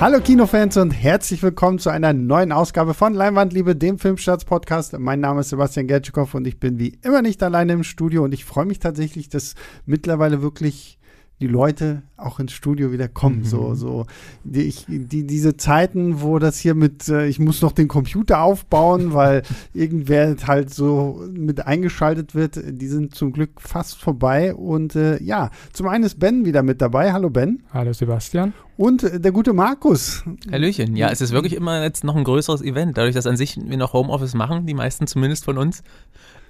Hallo Kinofans und herzlich willkommen zu einer neuen Ausgabe von Leinwandliebe, dem Filmstarts-Podcast. Mein Name ist Sebastian Gertschikow und ich bin wie immer nicht alleine im Studio und ich freue mich tatsächlich, dass mittlerweile wirklich die Leute auch ins Studio wieder kommen. Mhm. So, so die, ich, die, diese Zeiten, wo das hier mit, äh, ich muss noch den Computer aufbauen, weil irgendwer halt so mit eingeschaltet wird, die sind zum Glück fast vorbei. Und äh, ja, zum einen ist Ben wieder mit dabei. Hallo Ben. Hallo Sebastian. Und äh, der gute Markus. Hallöchen. Ja, es ist wirklich immer jetzt noch ein größeres Event. Dadurch, dass an sich wir noch Homeoffice machen, die meisten zumindest von uns,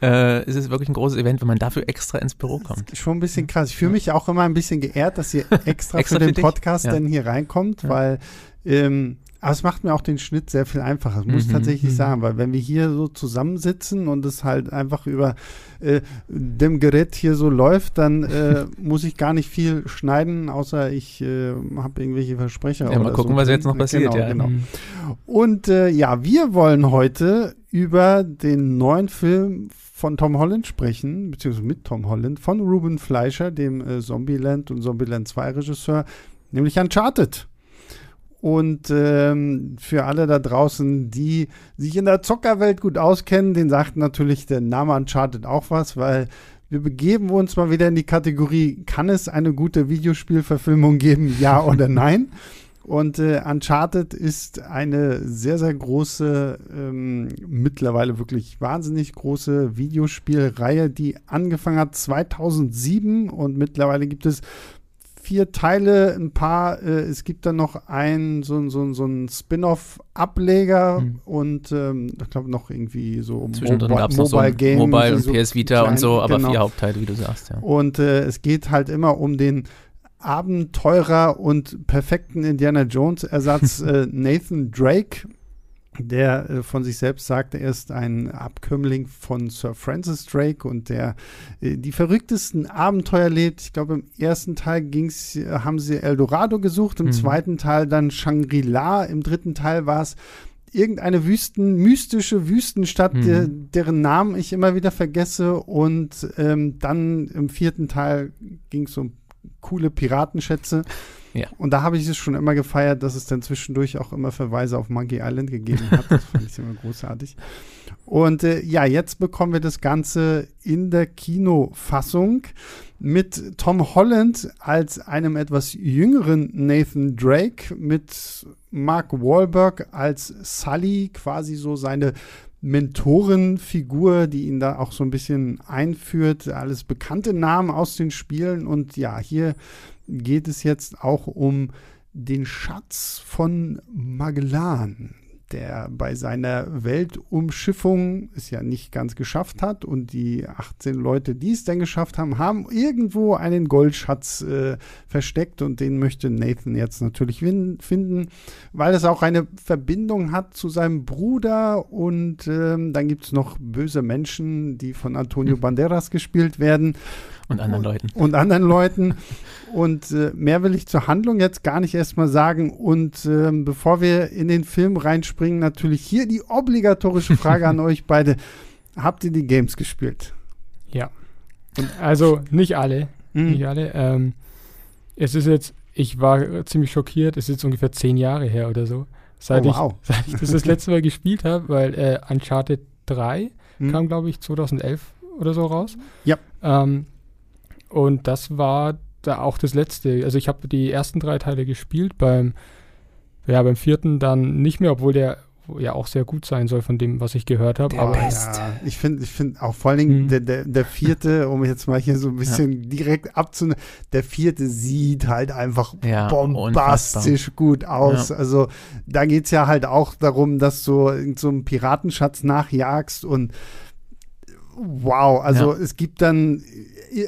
äh, ist es wirklich ein großes Event, wenn man dafür extra ins Büro kommt. schon ein bisschen krass. Ich fühle mich auch immer ein bisschen geehrt, dass ihr extra, extra für den für Podcast ja. dann hier reinkommt, ja. weil ähm, aber es macht mir auch den Schnitt sehr viel einfacher, muss ich mhm, tatsächlich mhm. sagen, weil wenn wir hier so zusammensitzen und es halt einfach über äh, dem Gerät hier so läuft, dann äh, muss ich gar nicht viel schneiden, außer ich äh, habe irgendwelche Versprecher. Ja, mal gucken, so. was jetzt noch passiert. Genau, ja. genau. Mhm. Und äh, ja, wir wollen heute über den neuen Film von Tom Holland sprechen, beziehungsweise mit Tom Holland, von Ruben Fleischer, dem äh, Zombieland und Zombieland 2 Regisseur, nämlich Uncharted. Und ähm, für alle da draußen, die sich in der Zockerwelt gut auskennen, den sagt natürlich der Name Uncharted auch was, weil wir begeben uns mal wieder in die Kategorie, kann es eine gute Videospielverfilmung geben, ja oder nein? Und äh, Uncharted ist eine sehr, sehr große, ähm, mittlerweile wirklich wahnsinnig große Videospielreihe, die angefangen hat 2007 und mittlerweile gibt es vier Teile, ein paar, äh, es gibt dann noch ein, so, so, so ein Spin-off-Ableger mhm. und ähm, ich glaube noch irgendwie so Zwischendrin Mobi Mobile so Games. Mobile und so PS Vita klein, und so, aber genau. vier Hauptteile, wie du sagst, ja. Und äh, es geht halt immer um den Abenteurer und perfekten Indiana Jones Ersatz äh, Nathan Drake, der äh, von sich selbst sagt, er ist ein Abkömmling von Sir Francis Drake und der äh, die verrücktesten Abenteuer lebt. Ich glaube, im ersten Teil ging's, äh, haben sie Eldorado gesucht, im mhm. zweiten Teil dann Shangri-La, im dritten Teil war es irgendeine Wüsten, mystische Wüstenstadt, mhm. der, deren Namen ich immer wieder vergesse. Und ähm, dann im vierten Teil ging es um coole Piratenschätze. Ja. Und da habe ich es schon immer gefeiert, dass es dann zwischendurch auch immer Verweise auf Monkey Island gegeben hat. Das fand ich immer großartig. Und äh, ja, jetzt bekommen wir das Ganze in der Kinofassung mit Tom Holland als einem etwas jüngeren Nathan Drake, mit Mark Wahlberg als Sully, quasi so seine Mentorenfigur, die ihn da auch so ein bisschen einführt. Alles bekannte Namen aus den Spielen. Und ja, hier geht es jetzt auch um den Schatz von Magellan der bei seiner Weltumschiffung es ja nicht ganz geschafft hat und die 18 Leute, die es dann geschafft haben, haben irgendwo einen Goldschatz äh, versteckt und den möchte Nathan jetzt natürlich finden, weil es auch eine Verbindung hat zu seinem Bruder und ähm, dann gibt es noch böse Menschen, die von Antonio. Banderas gespielt werden. Und anderen Leuten. Und anderen Leuten. Und äh, mehr will ich zur Handlung jetzt gar nicht erstmal sagen. Und äh, bevor wir in den Film reinspringen, natürlich hier die obligatorische Frage an euch beide. Habt ihr die Games gespielt? Ja. also nicht alle. Mhm. Nicht alle. Ähm, es ist jetzt, ich war ziemlich schockiert, es ist jetzt ungefähr zehn Jahre her oder so. Seit, oh, wow. ich, seit ich das das letzte Mal gespielt habe, weil äh, Uncharted 3 mhm. kam, glaube ich, 2011 oder so raus. Ja. Ähm, und das war da auch das letzte. Also ich habe die ersten drei Teile gespielt, beim, ja, beim vierten dann nicht mehr, obwohl der ja auch sehr gut sein soll von dem, was ich gehört habe. Aber Best. ja, ich finde, ich finde auch vor allen Dingen mhm. der, der, der, vierte, um jetzt mal hier so ein bisschen ja. direkt abzunehmen, der vierte sieht halt einfach ja, bombastisch unfassbar. gut aus. Ja. Also da geht es ja halt auch darum, dass du so einen Piratenschatz nachjagst und wow, also es gibt dann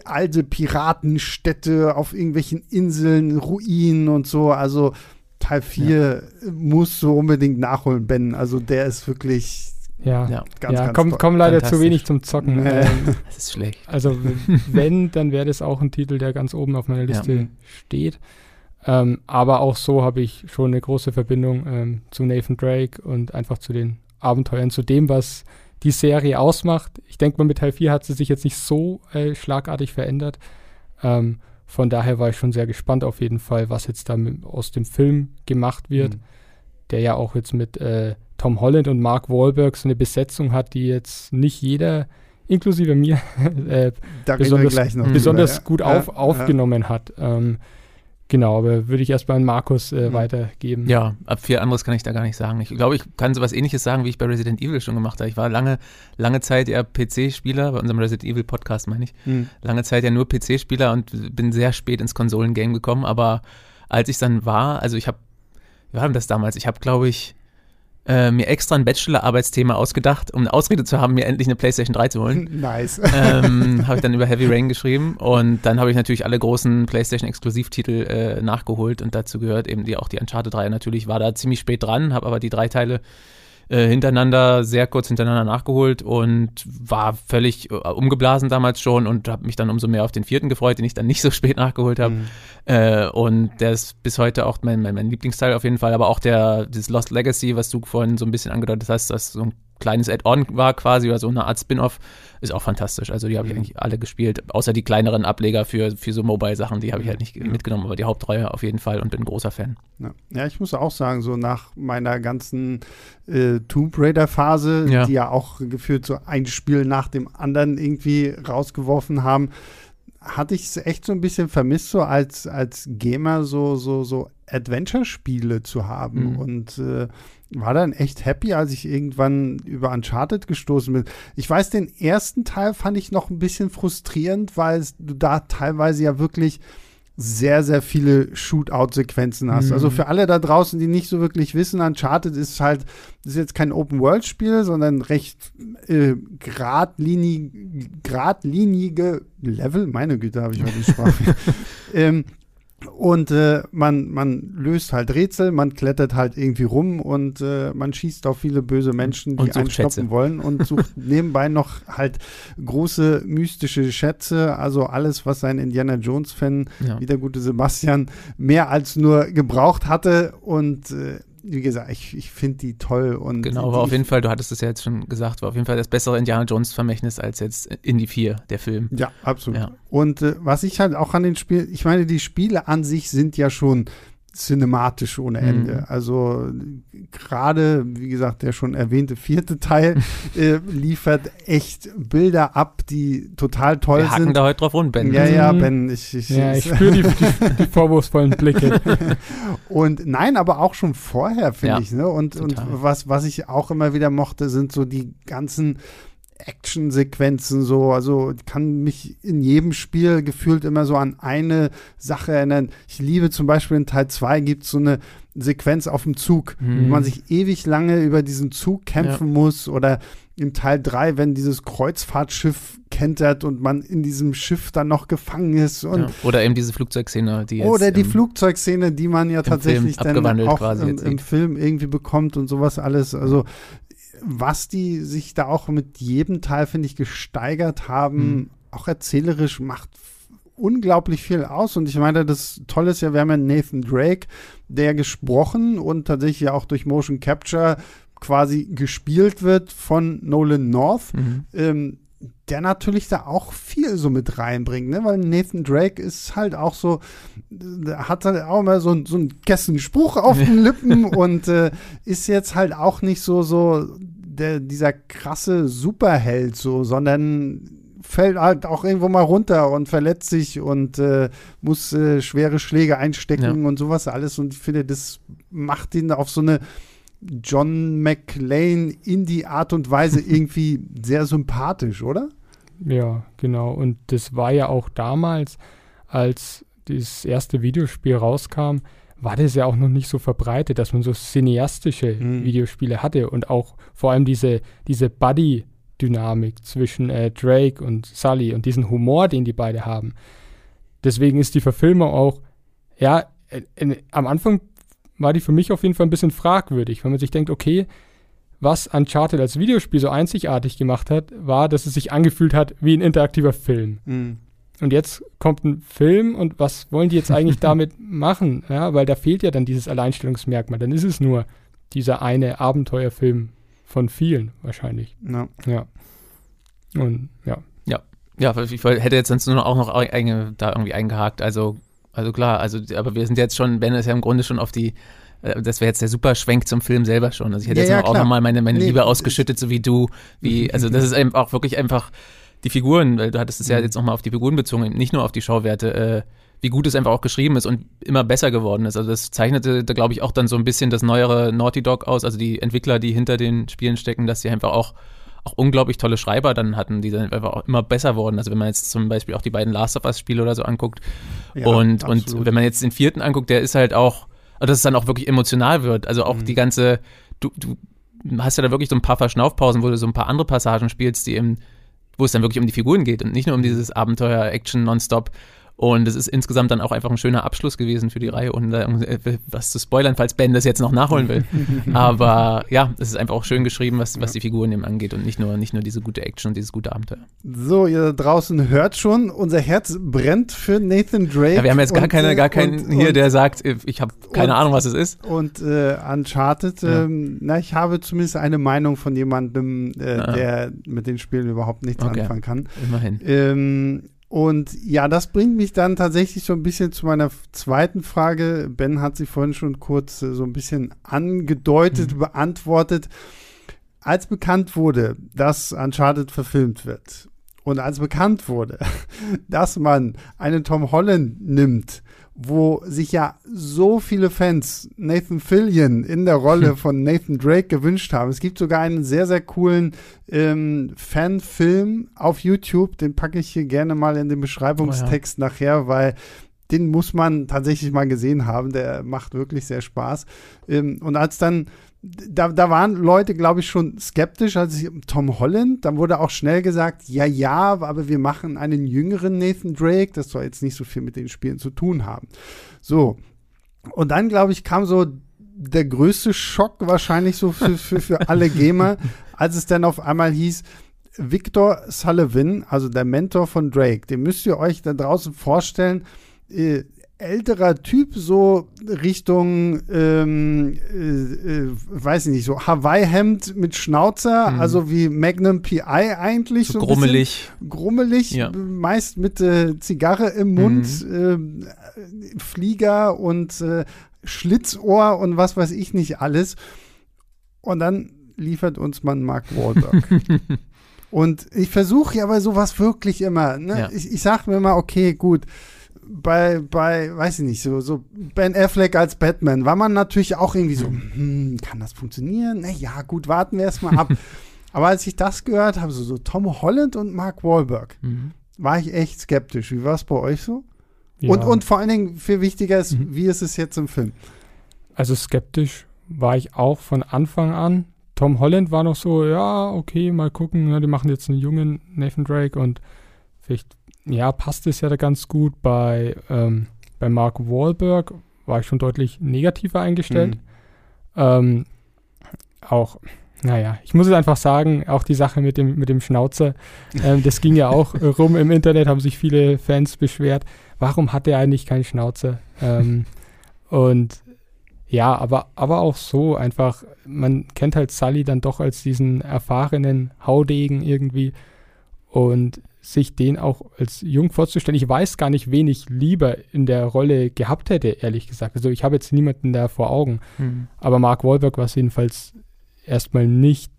alte Piratenstädte auf irgendwelchen Inseln, Ruinen und so. Also Teil 4 ja. musst du unbedingt nachholen, Ben. Also der ist wirklich ja, ja. ganz, ja, ganz komm, komm leider zu wenig zum Zocken. Ähm, das ist schlecht. Also wenn, dann wäre das auch ein Titel, der ganz oben auf meiner Liste ja. steht. Ähm, aber auch so habe ich schon eine große Verbindung ähm, zu Nathan Drake und einfach zu den Abenteuern, zu dem, was die Serie ausmacht. Ich denke mal, mit Teil 4 hat sie sich jetzt nicht so äh, schlagartig verändert. Ähm, von daher war ich schon sehr gespannt auf jeden Fall, was jetzt da mit, aus dem Film gemacht wird, mhm. der ja auch jetzt mit äh, Tom Holland und Mark Wahlberg so eine Besetzung hat, die jetzt nicht jeder, inklusive mir, äh, besonders, besonders drüber, ja. gut auf, ja, aufgenommen ja. hat. Ähm, Genau, aber würde ich erstmal an Markus äh, mhm. weitergeben. Ja, ab viel anderes kann ich da gar nicht sagen. Ich glaube, ich kann sowas ähnliches sagen, wie ich bei Resident Evil schon gemacht habe. Ich war lange, lange Zeit ja PC-Spieler, bei unserem Resident Evil Podcast meine ich. Mhm. Lange Zeit ja nur PC-Spieler und bin sehr spät ins Konsolengame gekommen. Aber als ich dann war, also ich habe, wie war denn das damals? Ich habe, glaube ich, äh, mir extra ein Bachelor-Arbeitsthema ausgedacht, um eine Ausrede zu haben, mir endlich eine PlayStation 3 zu holen. Nice. Ähm, habe ich dann über Heavy Rain geschrieben und dann habe ich natürlich alle großen PlayStation-Exklusivtitel äh, nachgeholt und dazu gehört eben die, auch die Uncharted 3 natürlich, war da ziemlich spät dran, habe aber die drei Teile äh, hintereinander, sehr kurz hintereinander nachgeholt und war völlig äh, umgeblasen damals schon und habe mich dann umso mehr auf den vierten gefreut, den ich dann nicht so spät nachgeholt habe. Mhm. Äh, und der ist bis heute auch mein, mein, mein Lieblingsteil auf jeden Fall, aber auch der, das Lost Legacy, was du vorhin so ein bisschen angedeutet hast, das so ein kleines Add-on war quasi oder so eine Art Spin-off, ist auch fantastisch. Also die habe ich mhm. eigentlich alle gespielt, außer die kleineren Ableger für, für so Mobile-Sachen, die habe ich halt nicht ja. mitgenommen, aber die Hauptreihe auf jeden Fall und bin ein großer Fan. Ja, ja ich muss auch sagen, so nach meiner ganzen äh, Tomb Raider-Phase, ja. die ja auch gefühlt so ein Spiel nach dem anderen irgendwie rausgeworfen haben, hatte ich es echt so ein bisschen vermisst, so als, als Gamer so, so, so Adventure-Spiele zu haben. Mhm. Und äh, war dann echt happy, als ich irgendwann über Uncharted gestoßen bin. Ich weiß, den ersten Teil fand ich noch ein bisschen frustrierend, weil du da teilweise ja wirklich sehr, sehr viele Shootout-Sequenzen hast. Also mhm. Also für alle da draußen, die nicht so wirklich wissen, Uncharted ist halt, ist jetzt kein Open-World-Spiel, sondern recht äh, geradlinig, geradlinige Level. Meine Güte, habe ich heute die Sprache. ähm, und äh, man, man löst halt Rätsel, man klettert halt irgendwie rum und äh, man schießt auf viele böse Menschen, die einen stoppen wollen und sucht nebenbei noch halt große mystische Schätze. Also alles, was ein Indiana Jones-Fan, ja. wie der gute Sebastian, mehr als nur gebraucht hatte. Und äh, wie gesagt, ich, ich finde die toll. Und genau, war auf jeden Fall, du hattest es ja jetzt schon gesagt, war auf jeden Fall das bessere Indiana Jones-Vermächtnis als jetzt Indie 4, der Film. Ja, absolut. Ja. Und äh, was ich halt auch an den Spielen, ich meine, die Spiele an sich sind ja schon cinematisch ohne. Ende. Mhm. Also gerade, wie gesagt, der schon erwähnte vierte Teil äh, liefert echt Bilder ab, die total toll Wir sind. Wir da heute drauf rum, Ben. Ja, ja, mhm. Ben. Ich, ich, ja, ich spüre die, die, die, vorwurfsvollen Blicke. und nein, aber auch schon vorher, finde ja, ich. Ne? Und, und was, was ich auch immer wieder mochte, sind so die ganzen Actionsequenzen so. Also kann mich in jedem Spiel gefühlt immer so an eine Sache erinnern. Ich liebe zum Beispiel in Teil 2 gibt es so eine Sequenz auf dem Zug, mhm. wo man sich ewig lange über diesen Zug kämpfen ja. muss oder in Teil 3, wenn dieses Kreuzfahrtschiff kentert und man in diesem Schiff dann noch gefangen ist. Ja. Oder eben diese Flugzeugszene, die jetzt Oder die Flugzeugszene, die man ja tatsächlich dann auch im, im Film irgendwie bekommt und sowas alles. Also was die sich da auch mit jedem Teil, finde ich, gesteigert haben, mhm. auch erzählerisch macht unglaublich viel aus. Und ich meine, das Tolle ist ja, wir haben ja Nathan Drake, der gesprochen und tatsächlich ja auch durch Motion Capture quasi gespielt wird von Nolan North. Mhm. Ähm, der natürlich da auch viel so mit reinbringt, ne? Weil Nathan Drake ist halt auch so, hat halt auch immer so, so einen Kessenspruch auf den Lippen und äh, ist jetzt halt auch nicht so, so der, dieser krasse Superheld so, sondern fällt halt auch irgendwo mal runter und verletzt sich und äh, muss äh, schwere Schläge einstecken ja. und sowas alles. Und ich finde, das macht ihn auf so eine John McLean in die Art und Weise irgendwie sehr sympathisch, oder? Ja, genau. Und das war ja auch damals, als das erste Videospiel rauskam, war das ja auch noch nicht so verbreitet, dass man so cineastische mhm. Videospiele hatte und auch vor allem diese, diese Buddy-Dynamik zwischen äh, Drake und Sully und diesen Humor, den die beide haben. Deswegen ist die Verfilmung auch, ja, äh, äh, am Anfang war die für mich auf jeden Fall ein bisschen fragwürdig, wenn man sich denkt, okay, was Uncharted als Videospiel so einzigartig gemacht hat, war, dass es sich angefühlt hat wie ein interaktiver Film. Mhm. Und jetzt kommt ein Film und was wollen die jetzt eigentlich damit machen? Ja, weil da fehlt ja dann dieses Alleinstellungsmerkmal. Dann ist es nur dieser eine Abenteuerfilm von vielen wahrscheinlich. Ja. ja. Und ja. Ja. Ja, ich hätte jetzt sonst nur auch noch ein, da irgendwie eingehakt. Also, also klar, also, aber wir sind jetzt schon, Ben ist ja im Grunde schon auf die, das wäre jetzt der super Schwenk zum Film selber schon. Also ich hätte ja, jetzt ja, auch nochmal meine, meine nee, Liebe ausgeschüttet, so wie du, wie, also das ist eben auch wirklich einfach die Figuren, weil du hattest es ja mhm. jetzt nochmal auf die Figuren bezogen, nicht nur auf die Schauwerte, äh, wie gut es einfach auch geschrieben ist und immer besser geworden ist. Also das zeichnete da, glaube ich, auch dann so ein bisschen das neuere Naughty Dog aus, also die Entwickler, die hinter den Spielen stecken, dass sie einfach auch auch unglaublich tolle Schreiber dann hatten, die dann einfach auch immer besser wurden. Also wenn man jetzt zum Beispiel auch die beiden Last of Us Spiele oder so anguckt ja, und, und wenn man jetzt den vierten anguckt, der ist halt auch, dass es dann auch wirklich emotional wird. Also auch mhm. die ganze, du, du hast ja da wirklich so ein paar Verschnaufpausen, wo du so ein paar andere Passagen spielst, die eben, wo es dann wirklich um die Figuren geht und nicht nur um dieses Abenteuer-Action nonstop. Und es ist insgesamt dann auch einfach ein schöner Abschluss gewesen für die Reihe, ohne da was zu spoilern, falls Ben das jetzt noch nachholen will. Aber ja, es ist einfach auch schön geschrieben, was, was die Figuren eben angeht und nicht nur, nicht nur diese gute Action und dieses gute Abenteuer. So, ihr draußen hört schon, unser Herz brennt für Nathan Drake. Ja, wir haben jetzt gar, und, keine, gar keinen und, hier, der sagt, ich habe keine und, Ahnung, was es ist. Und äh, Uncharted, ja. ähm, na, ich habe zumindest eine Meinung von jemandem, äh, ah. der mit den Spielen überhaupt nichts okay. anfangen kann. Immerhin. Ähm, und ja, das bringt mich dann tatsächlich so ein bisschen zu meiner zweiten Frage. Ben hat sie vorhin schon kurz äh, so ein bisschen angedeutet, mhm. beantwortet. Als bekannt wurde, dass Uncharted verfilmt wird und als bekannt wurde, dass man einen Tom Holland nimmt, wo sich ja so viele Fans Nathan Fillion in der Rolle hm. von Nathan Drake gewünscht haben. Es gibt sogar einen sehr, sehr coolen ähm, Fanfilm auf YouTube, den packe ich hier gerne mal in den Beschreibungstext oh ja. nachher, weil den muss man tatsächlich mal gesehen haben. Der macht wirklich sehr Spaß. Ähm, und als dann da, da waren Leute, glaube ich, schon skeptisch, als ich Tom Holland, dann wurde auch schnell gesagt, ja, ja, aber wir machen einen jüngeren Nathan Drake, das soll jetzt nicht so viel mit den Spielen zu tun haben. So. Und dann, glaube ich, kam so der größte Schock wahrscheinlich so für, für, für alle Gamer, als es dann auf einmal hieß, Victor Sullivan, also der Mentor von Drake, den müsst ihr euch da draußen vorstellen, äh, älterer Typ, so Richtung, ähm, äh, äh, weiß ich nicht, so Hawaii-Hemd mit Schnauzer, mhm. also wie Magnum PI eigentlich. So, so grummelig. Grummelig, ja. meist mit äh, Zigarre im Mund, mhm. äh, Flieger und äh, Schlitzohr und was weiß ich nicht alles. Und dann liefert uns man Mark Wahlberg. und ich versuche ja bei sowas wirklich immer, ne? ja. ich, ich sage mir immer, okay, gut, bei, bei, weiß ich nicht, so, so Ben Affleck als Batman war man natürlich auch irgendwie so, hm, kann das funktionieren? Naja, gut, warten wir erstmal ab. Aber als ich das gehört habe, so, so Tom Holland und Mark Wahlberg, mhm. war ich echt skeptisch. Wie war es bei euch so? Ja. Und, und vor allen Dingen viel wichtiger ist, mhm. wie ist es jetzt im Film? Also skeptisch war ich auch von Anfang an. Tom Holland war noch so, ja, okay, mal gucken, ne, die machen jetzt einen jungen Nathan Drake und vielleicht ja, passt es ja da ganz gut. Bei, ähm, bei Mark Wahlberg war ich schon deutlich negativer eingestellt. Mhm. Ähm, auch, naja, ich muss es einfach sagen, auch die Sache mit dem, mit dem Schnauzer, ähm, das ging ja auch rum im Internet, haben sich viele Fans beschwert. Warum hat er eigentlich keinen Schnauzer? Ähm, und ja, aber, aber auch so einfach, man kennt halt Sully dann doch als diesen erfahrenen Haudegen irgendwie. Und sich den auch als jung vorzustellen. Ich weiß gar nicht, wen ich lieber in der Rolle gehabt hätte, ehrlich gesagt. Also ich habe jetzt niemanden da vor Augen. Mhm. Aber Mark Wahlberg war es jedenfalls erstmal nicht.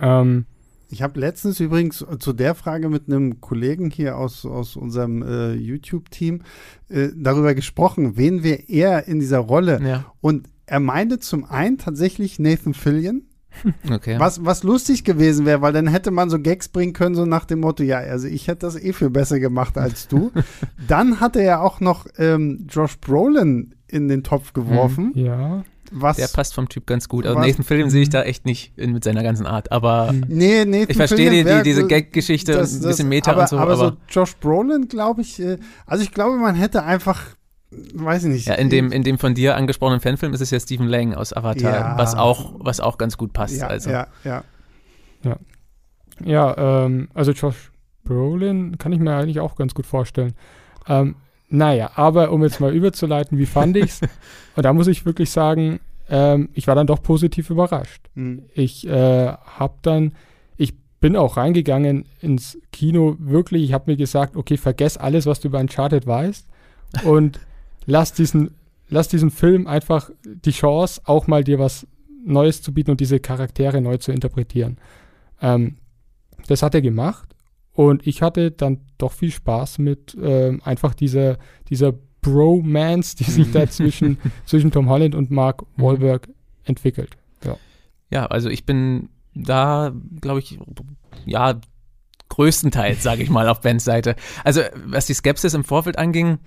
Ähm, ich habe letztens übrigens zu der Frage mit einem Kollegen hier aus, aus unserem äh, YouTube-Team äh, darüber gesprochen, wen wir eher in dieser Rolle. Ja. Und er meinte zum einen tatsächlich Nathan Fillion, Okay. Was, was lustig gewesen wäre, weil dann hätte man so Gags bringen können, so nach dem Motto, ja, also ich hätte das eh viel besser gemacht als du. dann hatte er auch noch ähm, Josh Brolin in den Topf geworfen. Mhm, ja. Was, der passt vom Typ ganz gut. Also was, Nathan Fillion sehe ich da echt nicht in, mit seiner ganzen Art. Aber mhm. nee, Nathan ich verstehe die, die, diese Gag-Geschichte ein bisschen Meta aber, und so. Aber, aber so Josh Brolin, glaube ich, äh, also ich glaube, man hätte einfach weiß ich nicht. Ja, in dem, in dem von dir angesprochenen Fanfilm ist es ja Stephen Lang aus Avatar, ja. was, auch, was auch ganz gut passt. Ja, also. ja, ja. Ja, ja ähm, also Josh Brolin kann ich mir eigentlich auch ganz gut vorstellen. Ähm, naja, aber um jetzt mal überzuleiten, wie fand ich's? Und da muss ich wirklich sagen, ähm, ich war dann doch positiv überrascht. Mhm. Ich äh, habe dann, ich bin auch reingegangen ins Kino, wirklich, ich habe mir gesagt, okay, vergess alles, was du über Uncharted weißt und lass diesen, lass diesen Film einfach die Chance, auch mal dir was Neues zu bieten und diese Charaktere neu zu interpretieren. Ähm, das hat er gemacht und ich hatte dann doch viel Spaß mit ähm, einfach dieser, dieser Bromance, die sich da zwischen, zwischen Tom Holland und Mark mhm. Wahlberg entwickelt. Ja, ja also ich bin da, glaube ich, ja, größtenteils, sage ich mal, auf Bens Seite. Also, was die Skepsis im Vorfeld anging,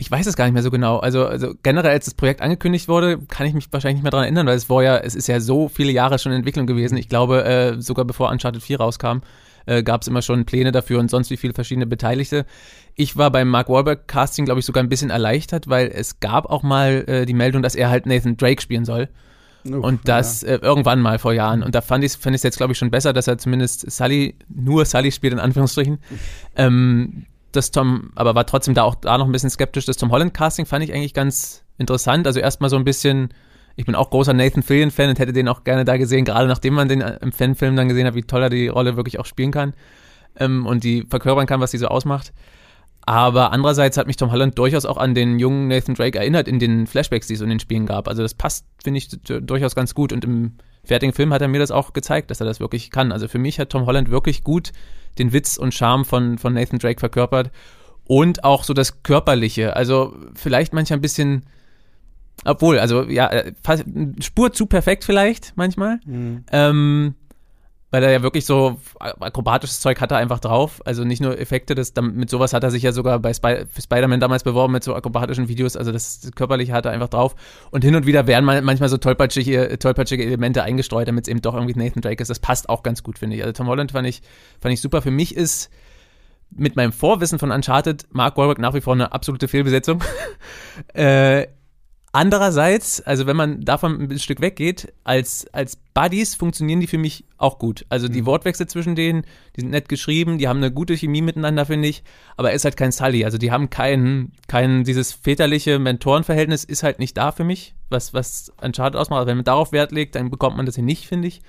ich weiß es gar nicht mehr so genau. Also, also generell, als das Projekt angekündigt wurde, kann ich mich wahrscheinlich nicht mehr daran erinnern, weil es war ja, es ist ja so viele Jahre schon in Entwicklung gewesen. Ich glaube, äh, sogar bevor Uncharted 4 rauskam, äh, gab es immer schon Pläne dafür und sonst wie viele verschiedene Beteiligte. Ich war beim Mark Wahlberg Casting, glaube ich, sogar ein bisschen erleichtert, weil es gab auch mal äh, die Meldung, dass er halt Nathan Drake spielen soll. Uff, und das ja. äh, irgendwann mal vor Jahren. Und da fand ich es jetzt, glaube ich, schon besser, dass er zumindest Sully, nur Sully spielt, in Anführungsstrichen. Ähm, das Tom, aber war trotzdem da auch da noch ein bisschen skeptisch. Das Tom Holland Casting fand ich eigentlich ganz interessant. Also erstmal so ein bisschen, ich bin auch großer Nathan Fillion Fan und hätte den auch gerne da gesehen, gerade nachdem man den im Fanfilm dann gesehen hat, wie toll er die Rolle wirklich auch spielen kann ähm, und die verkörpern kann, was die so ausmacht. Aber andererseits hat mich Tom Holland durchaus auch an den jungen Nathan Drake erinnert in den Flashbacks, die es in den Spielen gab. Also das passt, finde ich, durchaus ganz gut. Und im fertigen Film hat er mir das auch gezeigt, dass er das wirklich kann. Also für mich hat Tom Holland wirklich gut den Witz und Charme von, von Nathan Drake verkörpert. Und auch so das Körperliche. Also vielleicht manchmal ein bisschen, obwohl, also ja, fast, Spur zu perfekt vielleicht manchmal. Mhm. Ähm, weil er ja wirklich so akrobatisches Zeug hat er einfach drauf. Also nicht nur Effekte, das, mit sowas hat er sich ja sogar bei für Spider-Man damals beworben, mit so akrobatischen Videos. Also das Körperliche hat er einfach drauf. Und hin und wieder werden manchmal so tollpatschige, tollpatschige Elemente eingestreut, damit es eben doch irgendwie Nathan Drake ist. Das passt auch ganz gut, finde ich. Also Tom Holland fand ich, fand ich super. Für mich ist mit meinem Vorwissen von Uncharted Mark Wahlberg nach wie vor eine absolute Fehlbesetzung. äh, Andererseits, also wenn man davon ein Stück weggeht, als, als Buddies funktionieren die für mich auch gut. Also die mhm. Wortwechsel zwischen denen, die sind nett geschrieben, die haben eine gute Chemie miteinander, finde ich. Aber er ist halt kein Sully. Also die haben kein, kein, dieses väterliche Mentorenverhältnis ist halt nicht da für mich, was, was Uncharted ausmacht. Also wenn man darauf Wert legt, dann bekommt man das hier nicht, finde ich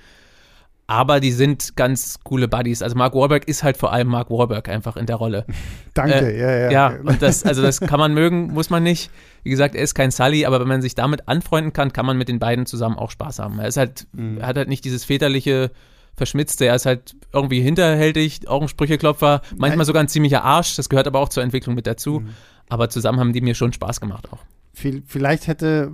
aber die sind ganz coole Buddies. Also Mark Wahlberg ist halt vor allem Mark Wahlberg einfach in der Rolle. Danke, äh, ja, ja. Ja, und das, also das kann man mögen, muss man nicht. Wie gesagt, er ist kein Sully, aber wenn man sich damit anfreunden kann, kann man mit den beiden zusammen auch Spaß haben. Er ist halt, mhm. hat halt nicht dieses väterliche Verschmitzte, er ist halt irgendwie hinterhältig, auch ein Sprücheklopfer, manchmal sogar ein ziemlicher Arsch, das gehört aber auch zur Entwicklung mit dazu. Mhm. Aber zusammen haben die mir schon Spaß gemacht auch. Vielleicht hätte,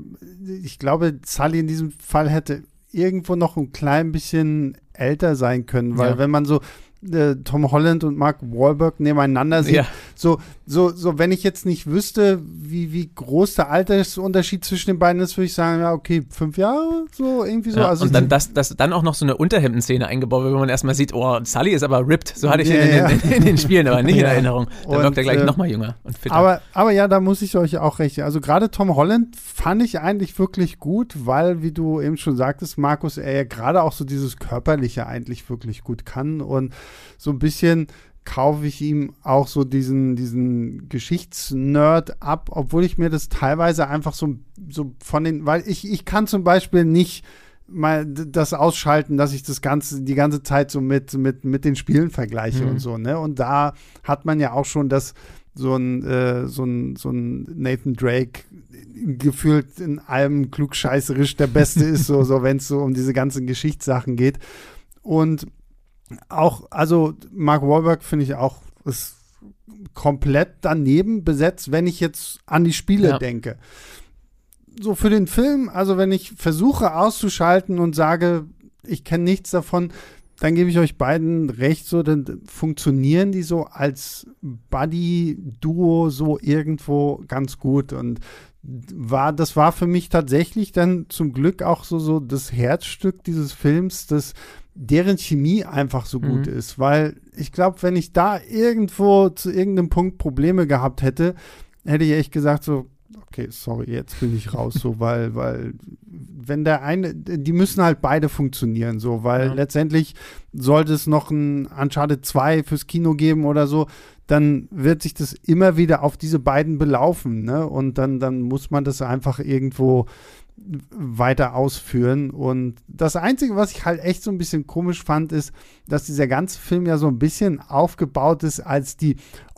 ich glaube, Sully in diesem Fall hätte irgendwo noch ein klein bisschen älter sein können, weil ja. wenn man so äh, Tom Holland und Mark Wahlberg nebeneinander sieht, ja. so, so, so, wenn ich jetzt nicht wüsste, wie, wie groß der Altersunterschied zwischen den beiden ist, würde ich sagen, ja, okay, fünf Jahre, so irgendwie so. Ja, also und dann, das, das, dann auch noch so eine Unterhemdenszene eingebaut, wenn man erstmal sieht, oh, Sully ist aber ripped, so hatte ich ihn in, in, in, den Spielen, aber nicht in Erinnerung. Dann wirkt er gleich äh, noch mal jünger und fitter. Aber, aber ja, da muss ich euch auch recht. Also gerade Tom Holland fand ich eigentlich wirklich gut, weil, wie du eben schon sagtest, Markus, er ja gerade auch so dieses Körperliche eigentlich wirklich gut kann und so ein bisschen kaufe ich ihm auch so diesen, diesen Geschichtsnerd ab, obwohl ich mir das teilweise einfach so, so von den, weil ich, ich kann zum Beispiel nicht mal das ausschalten, dass ich das ganze, die ganze Zeit so mit, mit, mit den Spielen vergleiche mhm. und so, ne? Und da hat man ja auch schon das, so ein, äh, so ein, so ein Nathan Drake gefühlt in allem klugscheißerisch der Beste ist, so, so wenn es so um diese ganzen Geschichtssachen geht. Und auch, also Mark Wahlberg finde ich auch, ist komplett daneben besetzt, wenn ich jetzt an die Spiele ja. denke. So für den Film, also wenn ich versuche auszuschalten und sage, ich kenne nichts davon, dann gebe ich euch beiden recht, so, dann funktionieren die so als Buddy-Duo so irgendwo ganz gut und war, das war für mich tatsächlich dann zum Glück auch so, so das Herzstück dieses Films, dass deren Chemie einfach so gut mhm. ist, weil ich glaube, wenn ich da irgendwo zu irgendeinem Punkt Probleme gehabt hätte, hätte ich echt gesagt so, okay, sorry, jetzt bin ich raus, so, weil, weil, wenn der eine, die müssen halt beide funktionieren, so, weil ja. letztendlich sollte es noch ein Uncharted 2 fürs Kino geben oder so, dann wird sich das immer wieder auf diese beiden belaufen, ne? Und dann, dann muss man das einfach irgendwo weiter ausführen. Und das Einzige, was ich halt echt so ein bisschen komisch fand, ist, dass dieser ganze Film ja so ein bisschen aufgebaut ist als die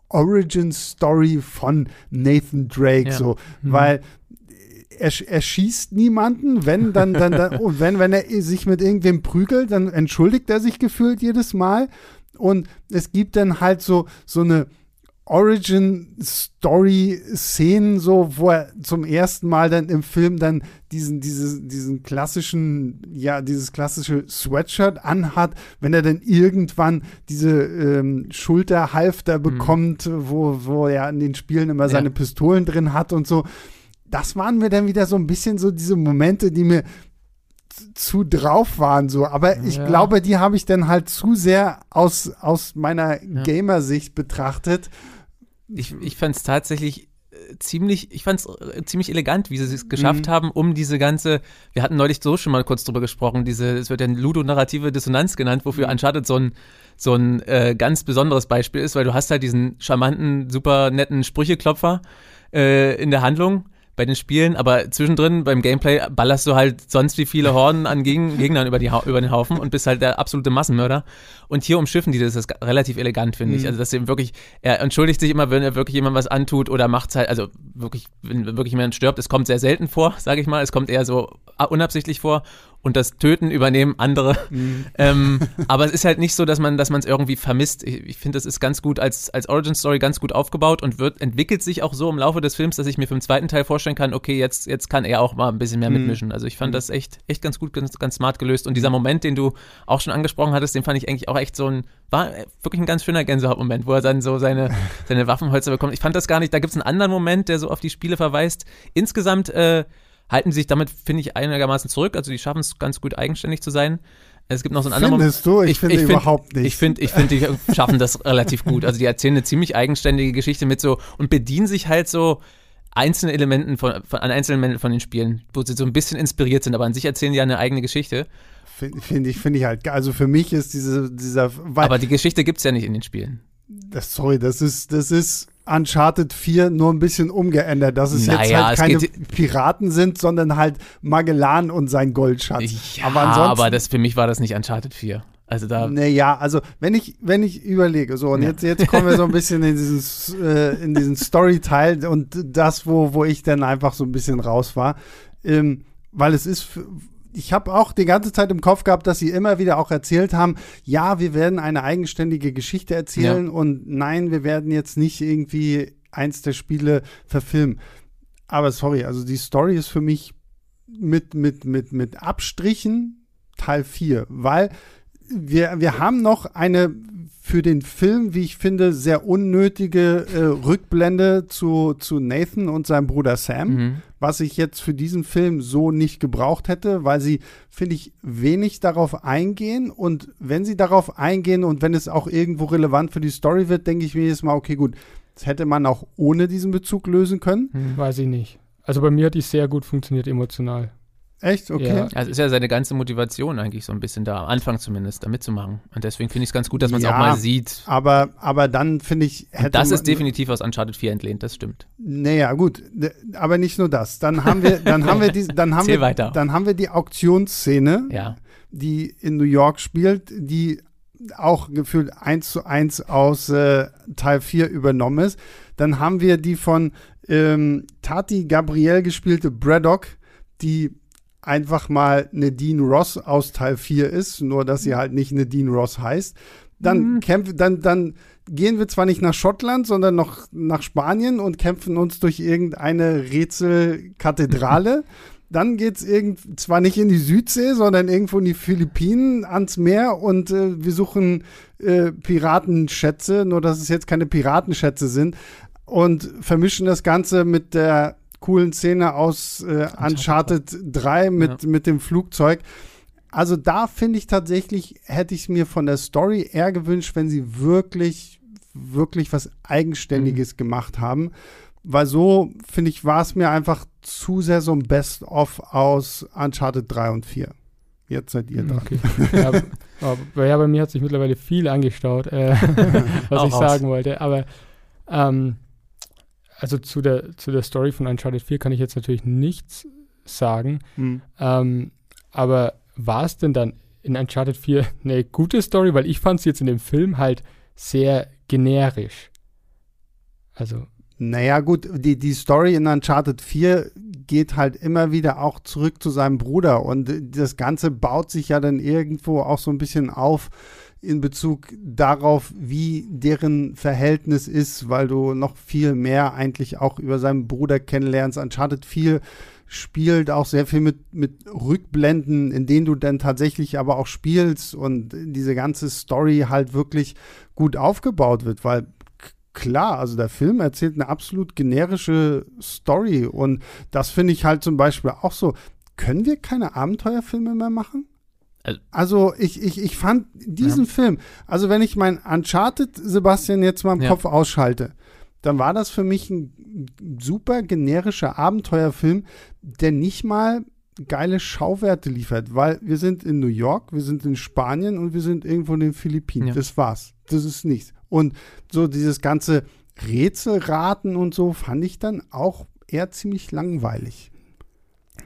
Origin Story von Nathan Drake, ja. so, mhm. weil er, er, schießt niemanden, wenn dann, dann, dann und wenn, wenn er sich mit irgendwem prügelt, dann entschuldigt er sich gefühlt jedes Mal. Und es gibt dann halt so, so eine Origin-Story-Szenen, so, wo er zum ersten Mal dann im Film dann diesen, diese, diesen klassischen, ja, dieses klassische Sweatshirt anhat, wenn er dann irgendwann diese ähm, Schulterhalfter mhm. bekommt, mhm. wo, wo er in den Spielen immer ja. seine Pistolen drin hat und so. Das waren mir dann wieder so ein bisschen so diese Momente, die mir zu drauf waren so, aber ich ja. glaube, die habe ich dann halt zu sehr aus, aus meiner ja. Gamer-Sicht betrachtet. Ich, ich fand es tatsächlich äh, ziemlich, ich fand es äh, ziemlich elegant, wie sie es geschafft mhm. haben, um diese ganze, wir hatten neulich so schon mal kurz drüber gesprochen, diese, es wird ja ludonarrative Dissonanz genannt, wofür mhm. Uncharted so ein, so ein äh, ganz besonderes Beispiel ist, weil du hast halt diesen charmanten, super netten Sprücheklopfer äh, in der Handlung, bei den Spielen, aber zwischendrin beim Gameplay ballerst du halt sonst wie viele Horden an Geg Gegnern über, die über den Haufen und bist halt der absolute Massenmörder. Und hier umschiffen die das, das relativ elegant, finde ich. Mhm. Also, dass er wirklich, er entschuldigt sich immer, wenn er wirklich jemandem was antut oder macht halt, also wirklich, wenn wirklich jemand stirbt, es kommt sehr selten vor, sage ich mal. Es kommt eher so unabsichtlich vor und das Töten übernehmen andere. Mhm. Ähm, aber es ist halt nicht so, dass man, dass man es irgendwie vermisst. Ich, ich finde, das ist ganz gut als, als Origin Story ganz gut aufgebaut und wird, entwickelt sich auch so im Laufe des Films, dass ich mir für den zweiten Teil vorstellen kann, okay, jetzt, jetzt kann er auch mal ein bisschen mehr mhm. mitmischen. Also ich fand mhm. das echt, echt ganz gut, ganz, ganz smart gelöst. Und dieser Moment, den du auch schon angesprochen hattest, den fand ich eigentlich auch echt so ein, war wirklich ein ganz schöner Gänsehautmoment, wo er dann so seine, seine Waffenholzer bekommt. Ich fand das gar nicht, da gibt es einen anderen Moment, der so auf die Spiele verweist. Insgesamt, äh, halten sich damit, finde ich, einigermaßen zurück. Also die schaffen es ganz gut eigenständig zu sein. Es gibt noch so einen anderen Findest Moment. du? Ich, ich finde ich find, überhaupt nicht. Ich finde, ich finde, die schaffen das relativ gut. Also die erzählen eine ziemlich eigenständige Geschichte mit so und bedienen sich halt so einzelne Elementen von, von an einzelnen Elementen von den Spielen, wo sie so ein bisschen inspiriert sind, aber an sich erzählen die ja eine eigene Geschichte. Finde find ich, finde ich halt, also für mich ist diese, dieser. aber die Geschichte gibt es ja nicht in den Spielen. Das, sorry, das ist, das ist Uncharted 4 nur ein bisschen umgeändert, dass es naja, jetzt halt keine Piraten sind, sondern halt Magellan und sein Goldschatz. Ja, aber, ansonsten, aber das, für mich war das nicht Uncharted 4. Also da. Naja, also wenn ich, wenn ich überlege, so und ja. jetzt, jetzt kommen wir so ein bisschen in diesen, äh, in diesen Story-Teil und das, wo, wo ich dann einfach so ein bisschen raus war. Ähm, weil es ist ich habe auch die ganze Zeit im Kopf gehabt, dass sie immer wieder auch erzählt haben, ja, wir werden eine eigenständige Geschichte erzählen ja. und nein, wir werden jetzt nicht irgendwie eins der Spiele verfilmen. Aber sorry, also die Story ist für mich mit, mit, mit, mit Abstrichen Teil 4, weil wir, wir haben noch eine für den Film, wie ich finde, sehr unnötige äh, Rückblende zu, zu Nathan und seinem Bruder Sam, mhm. Was ich jetzt für diesen Film so nicht gebraucht hätte, weil sie, finde ich, wenig darauf eingehen. Und wenn sie darauf eingehen und wenn es auch irgendwo relevant für die Story wird, denke ich mir jedes Mal, okay, gut, das hätte man auch ohne diesen Bezug lösen können. Hm, weiß ich nicht. Also bei mir hat die sehr gut funktioniert emotional. Echt? Okay. Ja. Also ist ja seine ganze Motivation eigentlich so ein bisschen da, am Anfang zumindest, da mitzumachen. Und deswegen finde ich es ganz gut, dass man es ja, auch mal sieht. Aber, aber dann finde ich. Hätte das ist definitiv aus Uncharted 4 entlehnt, das stimmt. Naja, gut. Aber nicht nur das. Dann haben wir, dann haben wir die, dann haben wir, weiter. dann haben wir die Auktionsszene, ja. die in New York spielt, die auch gefühlt eins zu eins aus äh, Teil 4 übernommen ist. Dann haben wir die von ähm, Tati Gabriel gespielte Braddock, die einfach mal eine Dean Ross aus Teil 4 ist, nur dass sie halt nicht eine Dean Ross heißt. Dann mhm. kämpfen, dann, dann gehen wir zwar nicht nach Schottland, sondern noch nach Spanien und kämpfen uns durch irgendeine Rätselkathedrale. dann geht's irgend zwar nicht in die Südsee, sondern irgendwo in die Philippinen ans Meer und äh, wir suchen äh, Piratenschätze, nur dass es jetzt keine Piratenschätze sind und vermischen das Ganze mit der coolen Szene aus äh, Uncharted 3 mit, ja. mit dem Flugzeug. Also da finde ich tatsächlich, hätte ich mir von der Story eher gewünscht, wenn sie wirklich, wirklich was Eigenständiges mhm. gemacht haben. Weil so, finde ich, war es mir einfach zu sehr so ein Best-of aus Uncharted 3 und 4. Jetzt seid ihr dran. Okay. ja, aber, ja, bei mir hat sich mittlerweile viel angestaut, äh, was ich sagen wollte. Aber ähm, also zu der, zu der Story von Uncharted 4 kann ich jetzt natürlich nichts sagen. Hm. Ähm, aber war es denn dann in Uncharted 4 eine gute Story? Weil ich fand es jetzt in dem Film halt sehr generisch. Also. Naja, gut, die, die Story in Uncharted 4 geht halt immer wieder auch zurück zu seinem Bruder und das Ganze baut sich ja dann irgendwo auch so ein bisschen auf in Bezug darauf, wie deren Verhältnis ist, weil du noch viel mehr eigentlich auch über seinen Bruder kennenlernst. Uncharted 4 spielt auch sehr viel mit, mit Rückblenden, in denen du dann tatsächlich aber auch spielst und diese ganze Story halt wirklich gut aufgebaut wird, weil klar, also der Film erzählt eine absolut generische Story und das finde ich halt zum Beispiel auch so. Können wir keine Abenteuerfilme mehr machen? Also ich, ich, ich fand diesen ja. Film, also wenn ich mein Uncharted Sebastian jetzt mal im ja. Kopf ausschalte, dann war das für mich ein super generischer Abenteuerfilm, der nicht mal geile Schauwerte liefert, weil wir sind in New York, wir sind in Spanien und wir sind irgendwo in den Philippinen. Ja. Das war's. Das ist nichts. Und so dieses ganze Rätselraten und so fand ich dann auch eher ziemlich langweilig.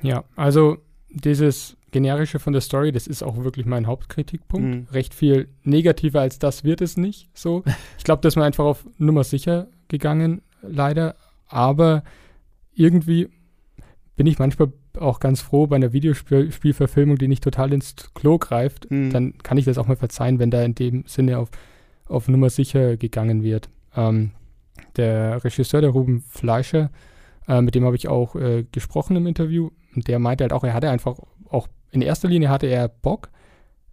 Ja, also dieses generische von der Story, das ist auch wirklich mein Hauptkritikpunkt. Mhm. Recht viel negativer als das wird es nicht so. Ich glaube, dass man einfach auf Nummer sicher gegangen, leider. Aber irgendwie bin ich manchmal auch ganz froh bei einer Videospielverfilmung, die nicht total ins Klo greift. Mhm. Dann kann ich das auch mal verzeihen, wenn da in dem Sinne auf, auf Nummer sicher gegangen wird. Ähm, der Regisseur, der Ruben Fleischer, äh, mit dem habe ich auch äh, gesprochen im Interview. Und der meinte halt auch, er hatte einfach auch in erster Linie hatte er Bock,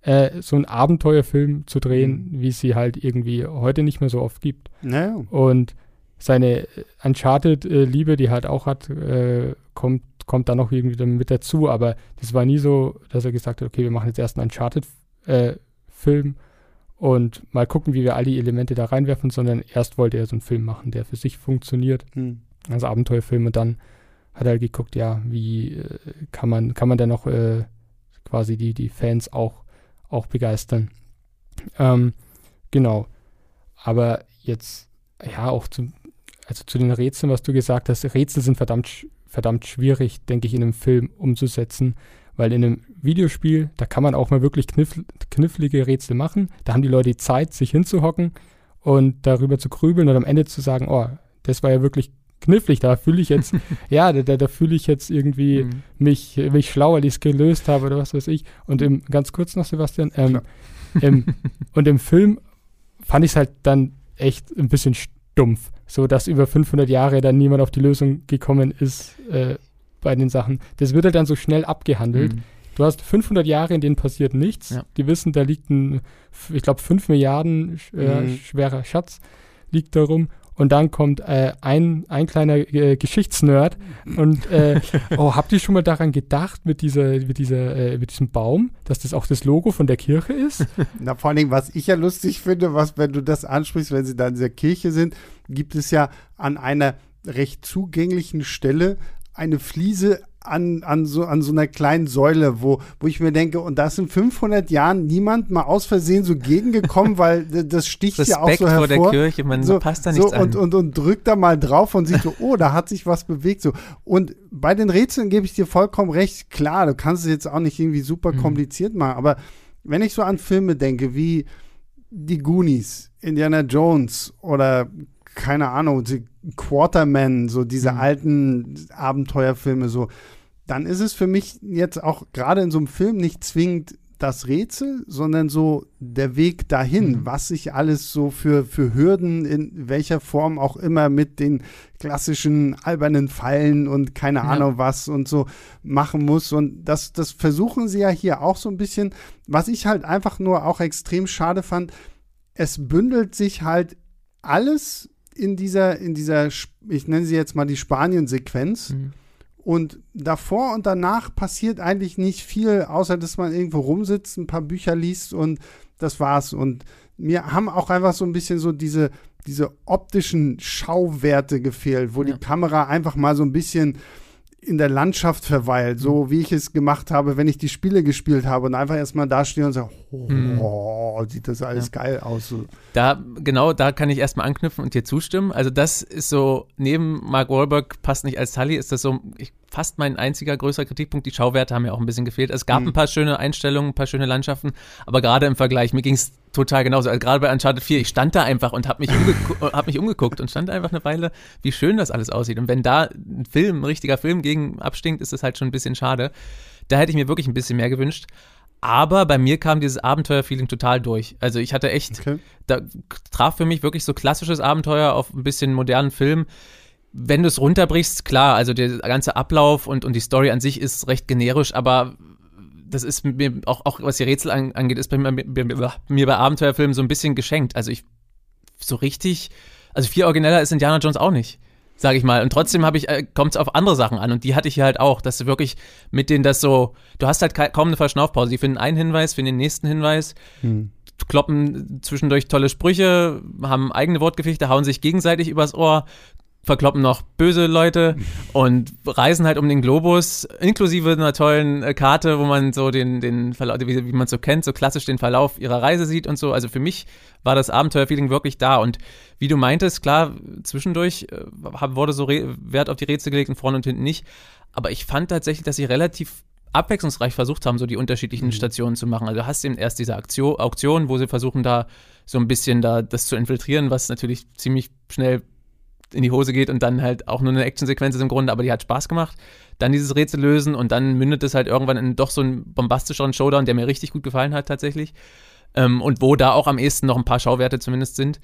äh, so einen Abenteuerfilm zu drehen, mhm. wie es sie halt irgendwie heute nicht mehr so oft gibt. Naja. Und seine Uncharted-Liebe, die er halt auch hat, äh, kommt, kommt dann noch irgendwie mit dazu. Aber das war nie so, dass er gesagt hat, okay, wir machen jetzt erst einen Uncharted-Film äh, und mal gucken, wie wir all die Elemente da reinwerfen, sondern erst wollte er so einen Film machen, der für sich funktioniert. Mhm. Also Abenteuerfilm und dann hat er halt geguckt, ja, wie äh, kann man, kann man da noch äh, quasi die, die Fans auch, auch begeistern. Ähm, genau. Aber jetzt, ja, auch zu, also zu den Rätseln, was du gesagt hast, Rätsel sind verdammt, verdammt schwierig, denke ich, in einem Film umzusetzen, weil in einem Videospiel, da kann man auch mal wirklich kniff, knifflige Rätsel machen. Da haben die Leute die Zeit, sich hinzuhocken und darüber zu grübeln und am Ende zu sagen, oh, das war ja wirklich knifflig. Da fühle ich jetzt, ja, da, da fühle ich jetzt irgendwie mhm. mich, mich schlauer, weil ich es gelöst habe oder was weiß ich. Und im, ganz kurz noch, Sebastian, ähm, im, und im Film fand ich es halt dann echt ein bisschen stumpf, so dass über 500 Jahre dann niemand auf die Lösung gekommen ist äh, bei den Sachen. Das wird halt dann so schnell abgehandelt. Mhm. Du hast 500 Jahre, in denen passiert nichts. Ja. Die wissen, da liegt ein, ich glaube, 5 Milliarden äh, mhm. schwerer Schatz liegt darum und dann kommt äh, ein, ein kleiner äh, Geschichtsnerd und äh, oh, habt ihr schon mal daran gedacht mit dieser, mit dieser, äh, mit diesem Baum, dass das auch das Logo von der Kirche ist? Na, vor allen Dingen, was ich ja lustig finde, was, wenn du das ansprichst, wenn sie da in dieser Kirche sind, gibt es ja an einer recht zugänglichen Stelle eine Fliese an, an, so, an so einer kleinen Säule, wo, wo ich mir denke, und da ist in 500 Jahren niemand mal aus Versehen so gegengekommen, weil das sticht Respekt ja auch so hervor. vor der Kirche, man so, passt da nichts so, und, an. Und, und drückt da mal drauf und sieht so, oh, da hat sich was bewegt. So. Und bei den Rätseln gebe ich dir vollkommen recht, klar, du kannst es jetzt auch nicht irgendwie super mhm. kompliziert machen, aber wenn ich so an Filme denke, wie die Goonies, Indiana Jones oder keine Ahnung, die Quarterman, so diese mhm. alten Abenteuerfilme, so, dann ist es für mich jetzt auch gerade in so einem Film nicht zwingend das Rätsel, sondern so der Weg dahin, mhm. was sich alles so für, für Hürden in welcher Form auch immer mit den klassischen albernen Fallen und keine ja. Ahnung was und so machen muss. Und das, das versuchen sie ja hier auch so ein bisschen. Was ich halt einfach nur auch extrem schade fand, es bündelt sich halt alles in dieser, in dieser, ich nenne sie jetzt mal die Spanien-Sequenz. Mhm. Und davor und danach passiert eigentlich nicht viel, außer dass man irgendwo rumsitzt, ein paar Bücher liest und das war's. Und mir haben auch einfach so ein bisschen so diese, diese optischen Schauwerte gefehlt, wo ja. die Kamera einfach mal so ein bisschen in der Landschaft verweilt, so wie ich es gemacht habe, wenn ich die Spiele gespielt habe und einfach erstmal da stehe und sage, oh, mhm. sieht das alles ja. geil aus. Da, genau, da kann ich erstmal anknüpfen und dir zustimmen. Also das ist so, neben Mark Wahlberg passt nicht als Tully, ist das so ich, fast mein einziger größerer Kritikpunkt. Die Schauwerte haben ja auch ein bisschen gefehlt. Es gab mhm. ein paar schöne Einstellungen, ein paar schöne Landschaften, aber gerade im Vergleich, mir ging es total genauso. Also gerade bei Uncharted 4, ich stand da einfach und habe mich, hab mich umgeguckt und stand einfach eine Weile, wie schön das alles aussieht. Und wenn da ein Film, ein richtiger Film gegen abstinkt, ist das halt schon ein bisschen schade. Da hätte ich mir wirklich ein bisschen mehr gewünscht. Aber bei mir kam dieses Abenteuerfeeling total durch. Also ich hatte echt, okay. da traf für mich wirklich so klassisches Abenteuer auf ein bisschen modernen Film. Wenn du es runterbrichst, klar, also der ganze Ablauf und, und die Story an sich ist recht generisch, aber das ist mir auch, auch was die Rätsel angeht, ist bei mir, mir bei Abenteuerfilmen so ein bisschen geschenkt. Also ich so richtig, also viel origineller ist Indiana Jones auch nicht, sage ich mal. Und trotzdem habe ich äh, kommt es auf andere Sachen an und die hatte ich hier halt auch, dass du wirklich mit denen das so, du hast halt kaum eine Verschnaufpause. Die finden einen Hinweis, finden den nächsten Hinweis. Hm kloppen zwischendurch tolle Sprüche, haben eigene Wortgefechte, hauen sich gegenseitig übers Ohr, verkloppen noch böse Leute und reisen halt um den Globus, inklusive einer tollen äh, Karte, wo man so den, den Verlauf, wie, wie man so kennt, so klassisch den Verlauf ihrer Reise sieht und so. Also für mich war das Abenteuerfeeling wirklich da. Und wie du meintest, klar, zwischendurch äh, wurde so Wert auf die Rätsel gelegt und vorne und hinten nicht. Aber ich fand tatsächlich, dass sie relativ abwechslungsreich versucht haben, so die unterschiedlichen mhm. Stationen zu machen. Also du hast eben erst diese Auktion, Auktion, wo sie versuchen, da so ein bisschen da das zu infiltrieren, was natürlich ziemlich schnell in die Hose geht und dann halt auch nur eine Actionsequenz ist im Grunde, aber die hat Spaß gemacht. Dann dieses Rätsel lösen und dann mündet es halt irgendwann in doch so einen bombastischeren Showdown, der mir richtig gut gefallen hat tatsächlich. Ähm, und wo da auch am ehesten noch ein paar Schauwerte zumindest sind.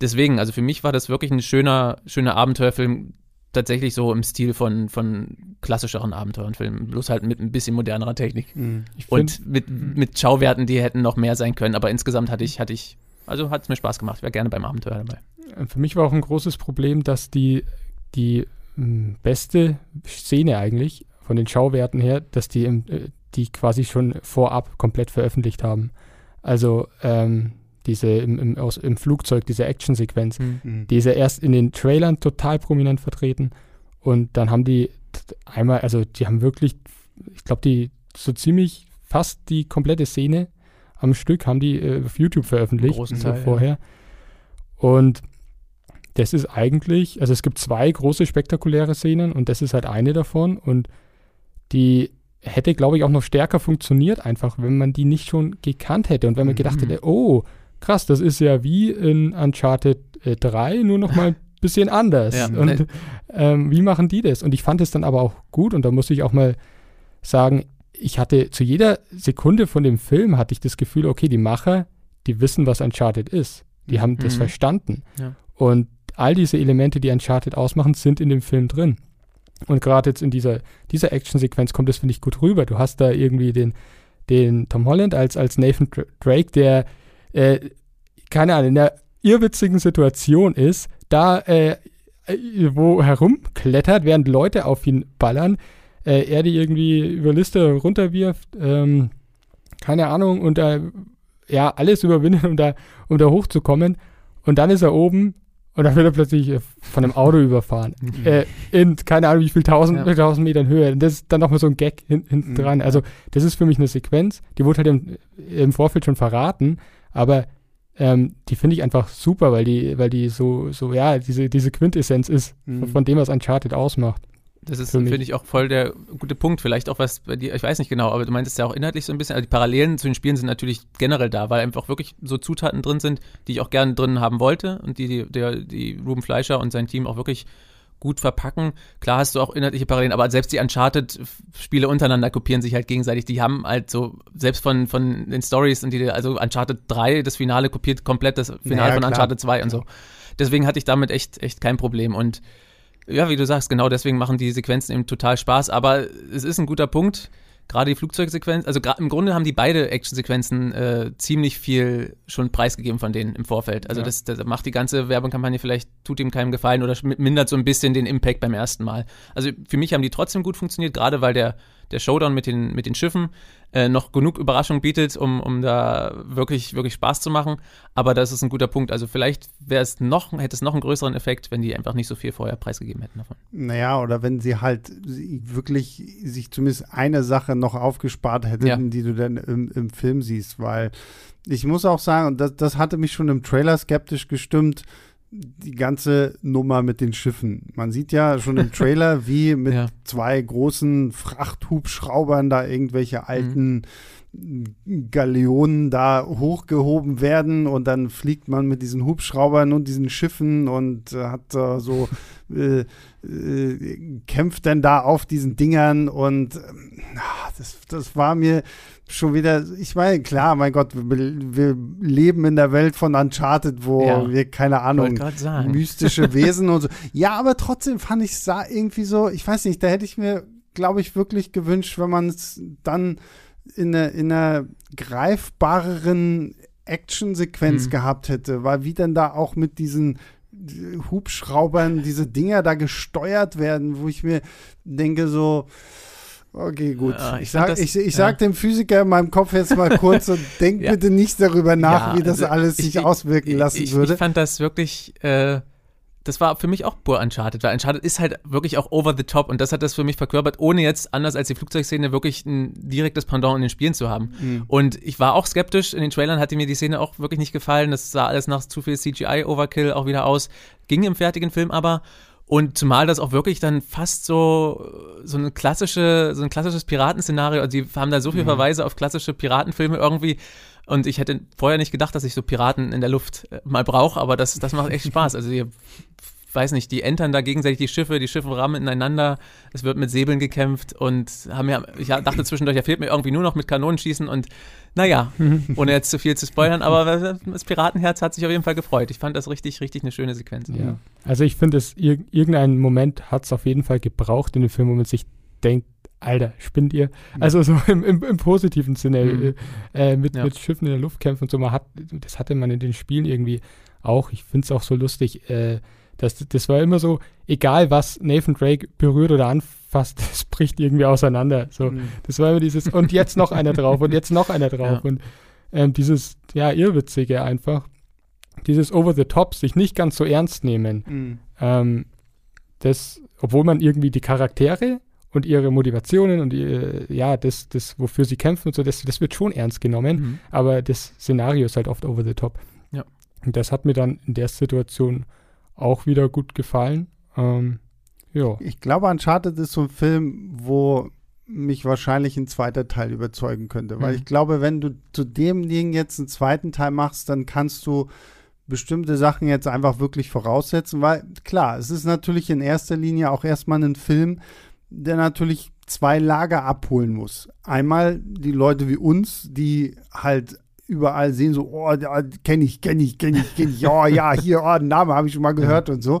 Deswegen, also für mich war das wirklich ein schöner, schöner Abenteuerfilm, tatsächlich so im Stil von, von klassischeren Abenteuerfilmen, bloß halt mit ein bisschen modernerer Technik. Mhm. Und mit, mit Schauwerten, die hätten noch mehr sein können, aber insgesamt hatte ich, hatte ich also hat es mir Spaß gemacht. Ich wäre gerne beim Abenteuer dabei. Äh, für mich war auch ein großes Problem, dass die, die hm, beste Szene eigentlich von den Schauwerten her, dass die, im, äh, die quasi schon vorab komplett veröffentlicht haben. Also ähm, diese im, im, aus, im Flugzeug, diese Actionsequenz, mhm. mhm. die ist ja erst in den Trailern total prominent vertreten. Und dann haben die einmal, also die haben wirklich, ich glaube, die so ziemlich fast die komplette Szene am Stück haben die äh, auf YouTube veröffentlicht, so Teil, vorher. Ja. Und das ist eigentlich, also es gibt zwei große spektakuläre Szenen und das ist halt eine davon und die hätte, glaube ich, auch noch stärker funktioniert, einfach, wenn man die nicht schon gekannt hätte und wenn man mhm. gedacht hätte, oh, krass, das ist ja wie in Uncharted äh, 3, nur noch mal ein bisschen anders. Ja, und ähm, wie machen die das? Und ich fand es dann aber auch gut und da muss ich auch mal sagen, ich hatte zu jeder Sekunde von dem Film hatte ich das Gefühl, okay, die Macher, die wissen, was Uncharted ist. Die haben mhm. das verstanden. Ja. Und all diese Elemente, die Uncharted ausmachen, sind in dem Film drin. Und gerade jetzt in dieser, dieser Action-Sequenz kommt das, finde ich, gut rüber. Du hast da irgendwie den, den Tom Holland als, als Nathan Drake, der, äh, keine Ahnung, in einer irrwitzigen Situation ist, da äh, wo herumklettert, während Leute auf ihn ballern, äh, er die irgendwie über Liste runterwirft, ähm, keine Ahnung, und da ja alles überwindet, um da, um da hochzukommen. Und dann ist er oben und dann wird er plötzlich äh, von einem Auto überfahren. Mhm. Äh, in keine Ahnung, wie viel tausend, ja. tausend Metern Höhe. Und das ist dann nochmal so ein Gag hinten mhm, dran. Also, das ist für mich eine Sequenz, die wurde halt im, im Vorfeld schon verraten, aber ähm, die finde ich einfach super, weil die, weil die so, so, ja, diese, diese Quintessenz ist mhm. von dem, was Uncharted ausmacht. Das ist, finde ich, auch voll der gute Punkt. Vielleicht auch was bei dir, ich weiß nicht genau, aber du meintest ja auch inhaltlich so ein bisschen, also die Parallelen zu den Spielen sind natürlich generell da, weil einfach wirklich so Zutaten drin sind, die ich auch gerne drin haben wollte und die, die, der, die Ruben Fleischer und sein Team auch wirklich gut verpacken. Klar hast du auch inhaltliche Parallelen, aber selbst die Uncharted-Spiele untereinander kopieren sich halt gegenseitig. Die haben halt so, selbst von, von den Stories und die, also Uncharted 3, das Finale kopiert komplett das Finale naja, von klar. Uncharted 2 und so. Deswegen hatte ich damit echt, echt kein Problem und ja, wie du sagst, genau deswegen machen die Sequenzen eben total Spaß. Aber es ist ein guter Punkt. Gerade die Flugzeugsequenz, also im Grunde haben die beide Actionsequenzen äh, ziemlich viel schon preisgegeben von denen im Vorfeld. Also ja. das, das, macht die ganze Werbekampagne vielleicht, tut ihm keinen Gefallen oder mindert so ein bisschen den Impact beim ersten Mal. Also für mich haben die trotzdem gut funktioniert, gerade weil der, der Showdown mit den, mit den Schiffen äh, noch genug Überraschung bietet, um, um da wirklich, wirklich Spaß zu machen. Aber das ist ein guter Punkt. Also vielleicht wäre es noch, hätte es noch einen größeren Effekt, wenn die einfach nicht so viel vorher preisgegeben hätten davon. Naja, oder wenn sie halt wirklich sich zumindest eine Sache noch aufgespart hätten, ja. die du dann im, im Film siehst, weil ich muss auch sagen, und das, das hatte mich schon im Trailer skeptisch gestimmt, die ganze Nummer mit den Schiffen. Man sieht ja schon im Trailer, wie mit ja. zwei großen Frachthubschraubern da irgendwelche alten mhm. Galeonen da hochgehoben werden und dann fliegt man mit diesen Hubschraubern und diesen Schiffen und äh, hat äh, so äh, äh, kämpft dann da auf diesen Dingern und äh, das, das war mir schon wieder, ich meine, klar, mein Gott, wir, wir, leben in der Welt von Uncharted, wo ja, wir, keine Ahnung, mystische Wesen und so. Ja, aber trotzdem fand ich es irgendwie so, ich weiß nicht, da hätte ich mir, glaube ich, wirklich gewünscht, wenn man es dann in einer, in einer greifbareren Actionsequenz mhm. gehabt hätte, weil wie denn da auch mit diesen Hubschraubern diese Dinger da gesteuert werden, wo ich mir denke so, Okay, gut. Ja, ich, ich, sag, das, ich, ich ja. sag dem Physiker in meinem Kopf jetzt mal kurz und denk ja. bitte nicht darüber nach, wie das also alles sich auswirken lassen würde. Ich fand das wirklich, äh, das war für mich auch pur Uncharted, weil Uncharted ist halt wirklich auch over the top und das hat das für mich verkörpert, ohne jetzt, anders als die Flugzeugszene, wirklich ein direktes Pendant in den Spielen zu haben. Mhm. Und ich war auch skeptisch, in den Trailern hatte mir die Szene auch wirklich nicht gefallen, das sah alles nach zu viel CGI-Overkill auch wieder aus, ging im fertigen Film aber und zumal das auch wirklich dann fast so, so eine klassische, so ein klassisches Piratenszenario, also die haben da so viele mhm. Verweise auf klassische Piratenfilme irgendwie. Und ich hätte vorher nicht gedacht, dass ich so Piraten in der Luft äh, mal brauche, aber das, das macht echt Spaß. Also ihr weiß nicht, die entern da gegenseitig die Schiffe, die Schiffe rammen ineinander, es wird mit Säbeln gekämpft und haben ja, ich dachte zwischendurch, ja fehlt mir irgendwie nur noch mit Kanonenschießen und naja, ohne jetzt zu viel zu spoilern, aber das Piratenherz hat sich auf jeden Fall gefreut. Ich fand das richtig, richtig eine schöne Sequenz. Ja. Also ich finde, es irgendeinen Moment hat es auf jeden Fall gebraucht in dem Film, wo man sich denkt, Alter, spinnt ihr? Also so im, im, im positiven Sinne, mhm. äh, mit, ja. mit Schiffen in der Luft kämpfen und so. Man hat, das hatte man in den Spielen irgendwie auch. Ich finde es auch so lustig, äh, das, das war immer so, egal was Nathan Drake berührt oder anfasst, es bricht irgendwie auseinander. So, mhm. Das war immer dieses, und jetzt noch einer drauf und jetzt noch einer drauf. Ja. Und ähm, dieses, ja, Irrwitzige einfach, dieses Over the Top, sich nicht ganz so ernst nehmen. Mhm. Ähm, das, obwohl man irgendwie die Charaktere und ihre Motivationen und ihr, ja, das, das, wofür sie kämpfen und so, das, das wird schon ernst genommen, mhm. aber das Szenario ist halt oft over the top. Ja. Und das hat mir dann in der Situation auch wieder gut gefallen. Ähm, ja. Ich glaube, Uncharted ist so ein Film, wo mich wahrscheinlich ein zweiter Teil überzeugen könnte. Weil mhm. ich glaube, wenn du zu dem Ding jetzt einen zweiten Teil machst, dann kannst du bestimmte Sachen jetzt einfach wirklich voraussetzen, weil klar, es ist natürlich in erster Linie auch erstmal ein Film, der natürlich zwei Lager abholen muss. Einmal die Leute wie uns, die halt überall sehen, so, oh, kenne ich, kenne ich, kenne ich, kenne ich, oh ja, hier, oh, Name habe ich schon mal gehört und so.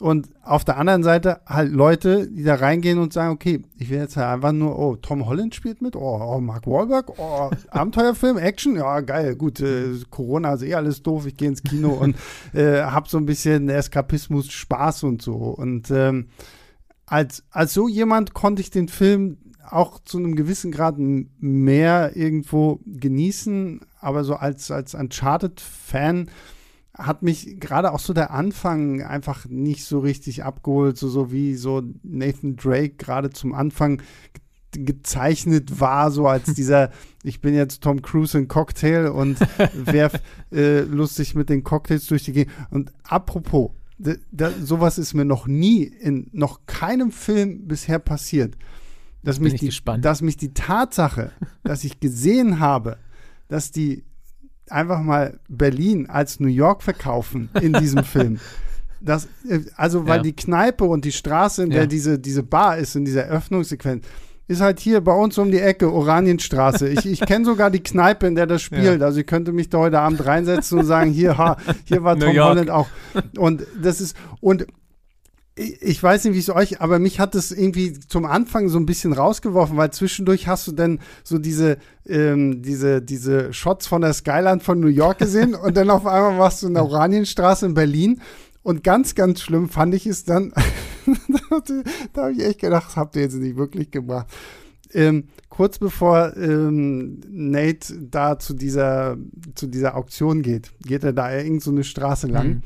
Und auf der anderen Seite halt Leute, die da reingehen und sagen, okay, ich will jetzt halt einfach nur, oh, Tom Holland spielt mit, oh, oh Mark Wahlberg, oh, Abenteuerfilm, Action, ja, geil, gut, äh, Corona ist eh alles doof, ich gehe ins Kino und äh, hab so ein bisschen Eskapismus, Spaß und so. Und ähm, als, als so jemand konnte ich den Film auch zu einem gewissen Grad mehr irgendwo genießen, aber so als, als Uncharted-Fan hat mich gerade auch so der Anfang einfach nicht so richtig abgeholt, so, so wie so Nathan Drake gerade zum Anfang gezeichnet war, so als dieser, ich bin jetzt Tom Cruise in Cocktail und werf äh, lustig mit den Cocktails durch die Gegend. Und apropos, da, da, sowas ist mir noch nie in noch keinem Film bisher passiert dass mich, die, dass mich die Tatsache, dass ich gesehen habe, dass die einfach mal Berlin als New York verkaufen in diesem Film. Das, äh, also, weil ja. die Kneipe und die Straße, in der ja. diese, diese Bar ist, in dieser Öffnungssequenz, ist halt hier bei uns um die Ecke, Oranienstraße. Ich, ich kenne sogar die Kneipe, in der das spielt. Ja. Also ich könnte mich da heute Abend reinsetzen und sagen, hier, ha, hier war Tom Holland auch. Und das ist, und ich weiß nicht, wie es euch, aber mich hat es irgendwie zum Anfang so ein bisschen rausgeworfen, weil zwischendurch hast du dann so diese, ähm, diese, diese Shots von der Skyline von New York gesehen und dann auf einmal warst du in der Oranienstraße in Berlin. Und ganz, ganz schlimm fand ich es dann, da habe ich echt gedacht, das habt ihr jetzt nicht wirklich gemacht. ähm, kurz bevor ähm, Nate da zu dieser, zu dieser Auktion geht, geht er da irgend so eine Straße lang. Mhm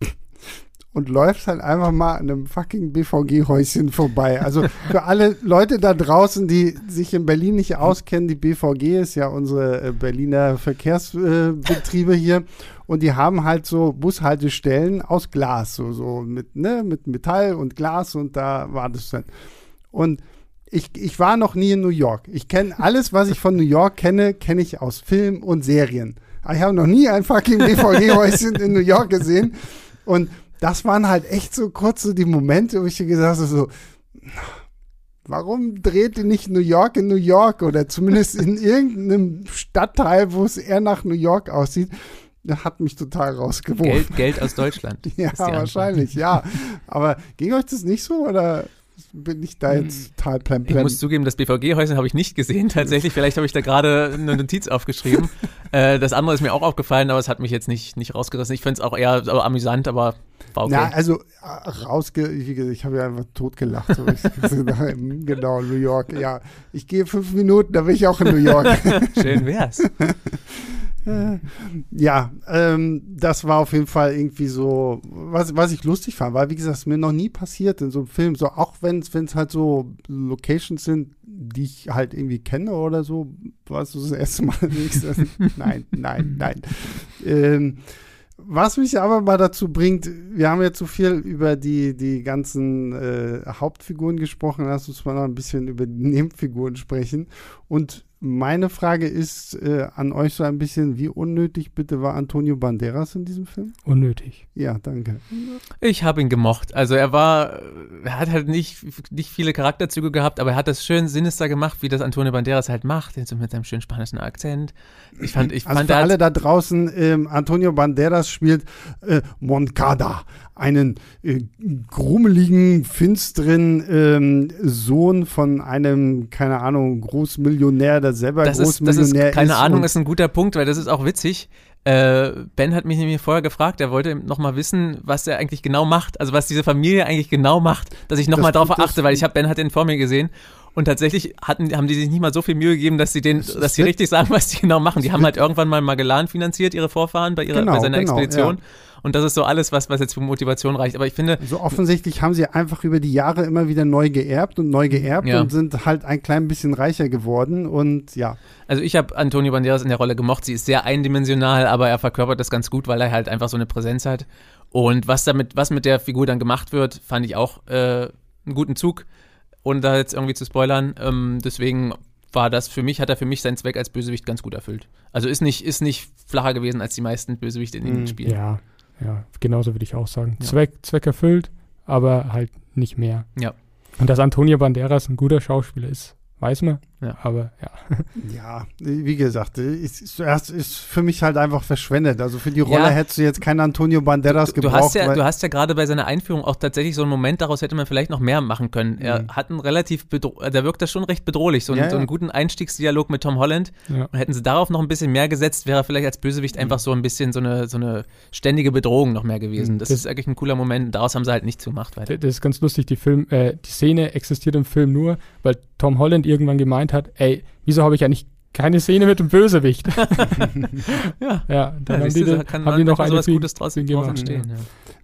und läuft halt einfach mal an einem fucking BVG-Häuschen vorbei. Also für alle Leute da draußen, die sich in Berlin nicht auskennen, die BVG ist ja unsere äh, Berliner Verkehrsbetriebe hier und die haben halt so Bushaltestellen aus Glas, so, so mit, ne, mit Metall und Glas und da war das dann. Und ich, ich war noch nie in New York. Ich kenne alles, was ich von New York kenne, kenne ich aus Film und Serien. Ich habe noch nie ein fucking BVG-Häuschen in New York gesehen. Und das waren halt echt so kurz so die Momente, wo ich gesagt habe, so, warum dreht ihr nicht New York in New York oder zumindest in irgendeinem Stadtteil, wo es eher nach New York aussieht? Hat mich total rausgeworfen. Geld, Geld aus Deutschland. ja, wahrscheinlich, ja. Aber ging euch das nicht so oder bin ich da jetzt total plan, plan. Ich muss zugeben, das BVG-Häuschen habe ich nicht gesehen. Tatsächlich, vielleicht habe ich da gerade eine Notiz aufgeschrieben. äh, das andere ist mir auch aufgefallen, aber es hat mich jetzt nicht, nicht rausgerissen. Ich finde es auch eher amüsant, aber war okay. Na, also äh, rausge... Ich habe ja einfach totgelacht. So. genau, New York. Ja, ich gehe fünf Minuten, da bin ich auch in New York. Schön wär's. Ja, ähm, das war auf jeden Fall irgendwie so, was, was ich lustig fand, weil wie gesagt, es mir noch nie passiert in so einem Film, so auch wenn es halt so Locations sind, die ich halt irgendwie kenne oder so, was du das erste Mal nicht. nein, nein, nein. Ähm, was mich aber mal dazu bringt, wir haben jetzt so viel über die, die ganzen äh, Hauptfiguren gesprochen, lass uns mal noch ein bisschen über die Nebenfiguren sprechen. Und meine Frage ist äh, an euch so ein bisschen, wie unnötig bitte war Antonio Banderas in diesem Film? Unnötig. Ja, danke. Ich habe ihn gemocht. Also er war, er hat halt nicht, nicht viele Charakterzüge gehabt, aber er hat das schön sinister gemacht, wie das Antonio Banderas halt macht, so mit seinem schönen spanischen Akzent. Ich fand, ich also fand, für alle da draußen, ähm, Antonio Banderas spielt äh, Moncada, einen äh, grummeligen, finsteren ähm, Sohn von einem, keine Ahnung, Großmillionär, der selber das Großmillionär ist. Das ist keine ist Ahnung, ist ein guter Punkt, weil das ist auch witzig. Äh, ben hat mich nämlich vorher gefragt, er wollte noch mal wissen, was er eigentlich genau macht, also was diese Familie eigentlich genau macht, dass ich noch das, darauf achte, weil ich habe Ben hat den vor mir gesehen und tatsächlich hatten, haben die sich nicht mal so viel Mühe gegeben, dass sie den, das dass sie richtig sagen, was die genau machen. Die haben halt irgendwann mal Magellan finanziert, ihre Vorfahren bei ihrer, genau, bei seiner genau, Expedition. Ja. Und das ist so alles, was, was jetzt für Motivation reicht. Aber ich finde. So offensichtlich haben sie einfach über die Jahre immer wieder neu geerbt und neu geerbt ja. und sind halt ein klein bisschen reicher geworden und ja. Also ich habe Antonio Banderas in der Rolle gemocht. Sie ist sehr eindimensional, aber er verkörpert das ganz gut, weil er halt einfach so eine Präsenz hat. Und was damit, was mit der Figur dann gemacht wird, fand ich auch äh, einen guten Zug, ohne da jetzt irgendwie zu spoilern. Ähm, deswegen war das für mich, hat er für mich seinen Zweck als Bösewicht ganz gut erfüllt. Also ist nicht, ist nicht flacher gewesen als die meisten Bösewichte in den mm, Spielen. Ja, ja, genauso würde ich auch sagen. Ja. Zweck, Zweck erfüllt, aber halt nicht mehr. Ja. Und dass Antonio Banderas ein guter Schauspieler ist, weiß man. Ja. Aber ja. Ja, wie gesagt, ist, ist, ist für mich halt einfach verschwendet. Also für die Rolle ja. hättest du jetzt keinen Antonio Banderas du, gebraucht. Du hast, ja, du hast ja gerade bei seiner Einführung auch tatsächlich so einen Moment, daraus hätte man vielleicht noch mehr machen können. Er mhm. hat einen relativ, der wirkt das schon recht bedrohlich, so, einen, ja, so einen guten Einstiegsdialog mit Tom Holland. Und hätten sie darauf noch ein bisschen mehr gesetzt, wäre vielleicht als Bösewicht mhm. einfach so ein bisschen so eine, so eine ständige Bedrohung noch mehr gewesen. Mhm. Das, das, ist eigentlich ein cooler Moment. Daraus haben sie halt nichts gemacht. Weiter. Das ist ganz lustig. Die, Film, äh, die Szene existiert im Film nur, weil Tom Holland irgendwann gemeint hat, ey, wieso habe ich eigentlich keine Szene mit dem Bösewicht? ja. ja, dann ja, haben, die, da, haben die noch eine Gutes draus entstehen. Ja.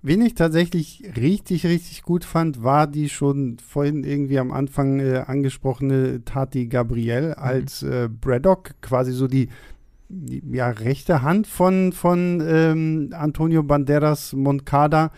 Wen ich tatsächlich richtig, richtig gut fand, war die schon vorhin irgendwie am Anfang äh, angesprochene Tati Gabriel mhm. als äh, Braddock, quasi so die, die, ja, rechte Hand von, von ähm, Antonio Banderas Moncada.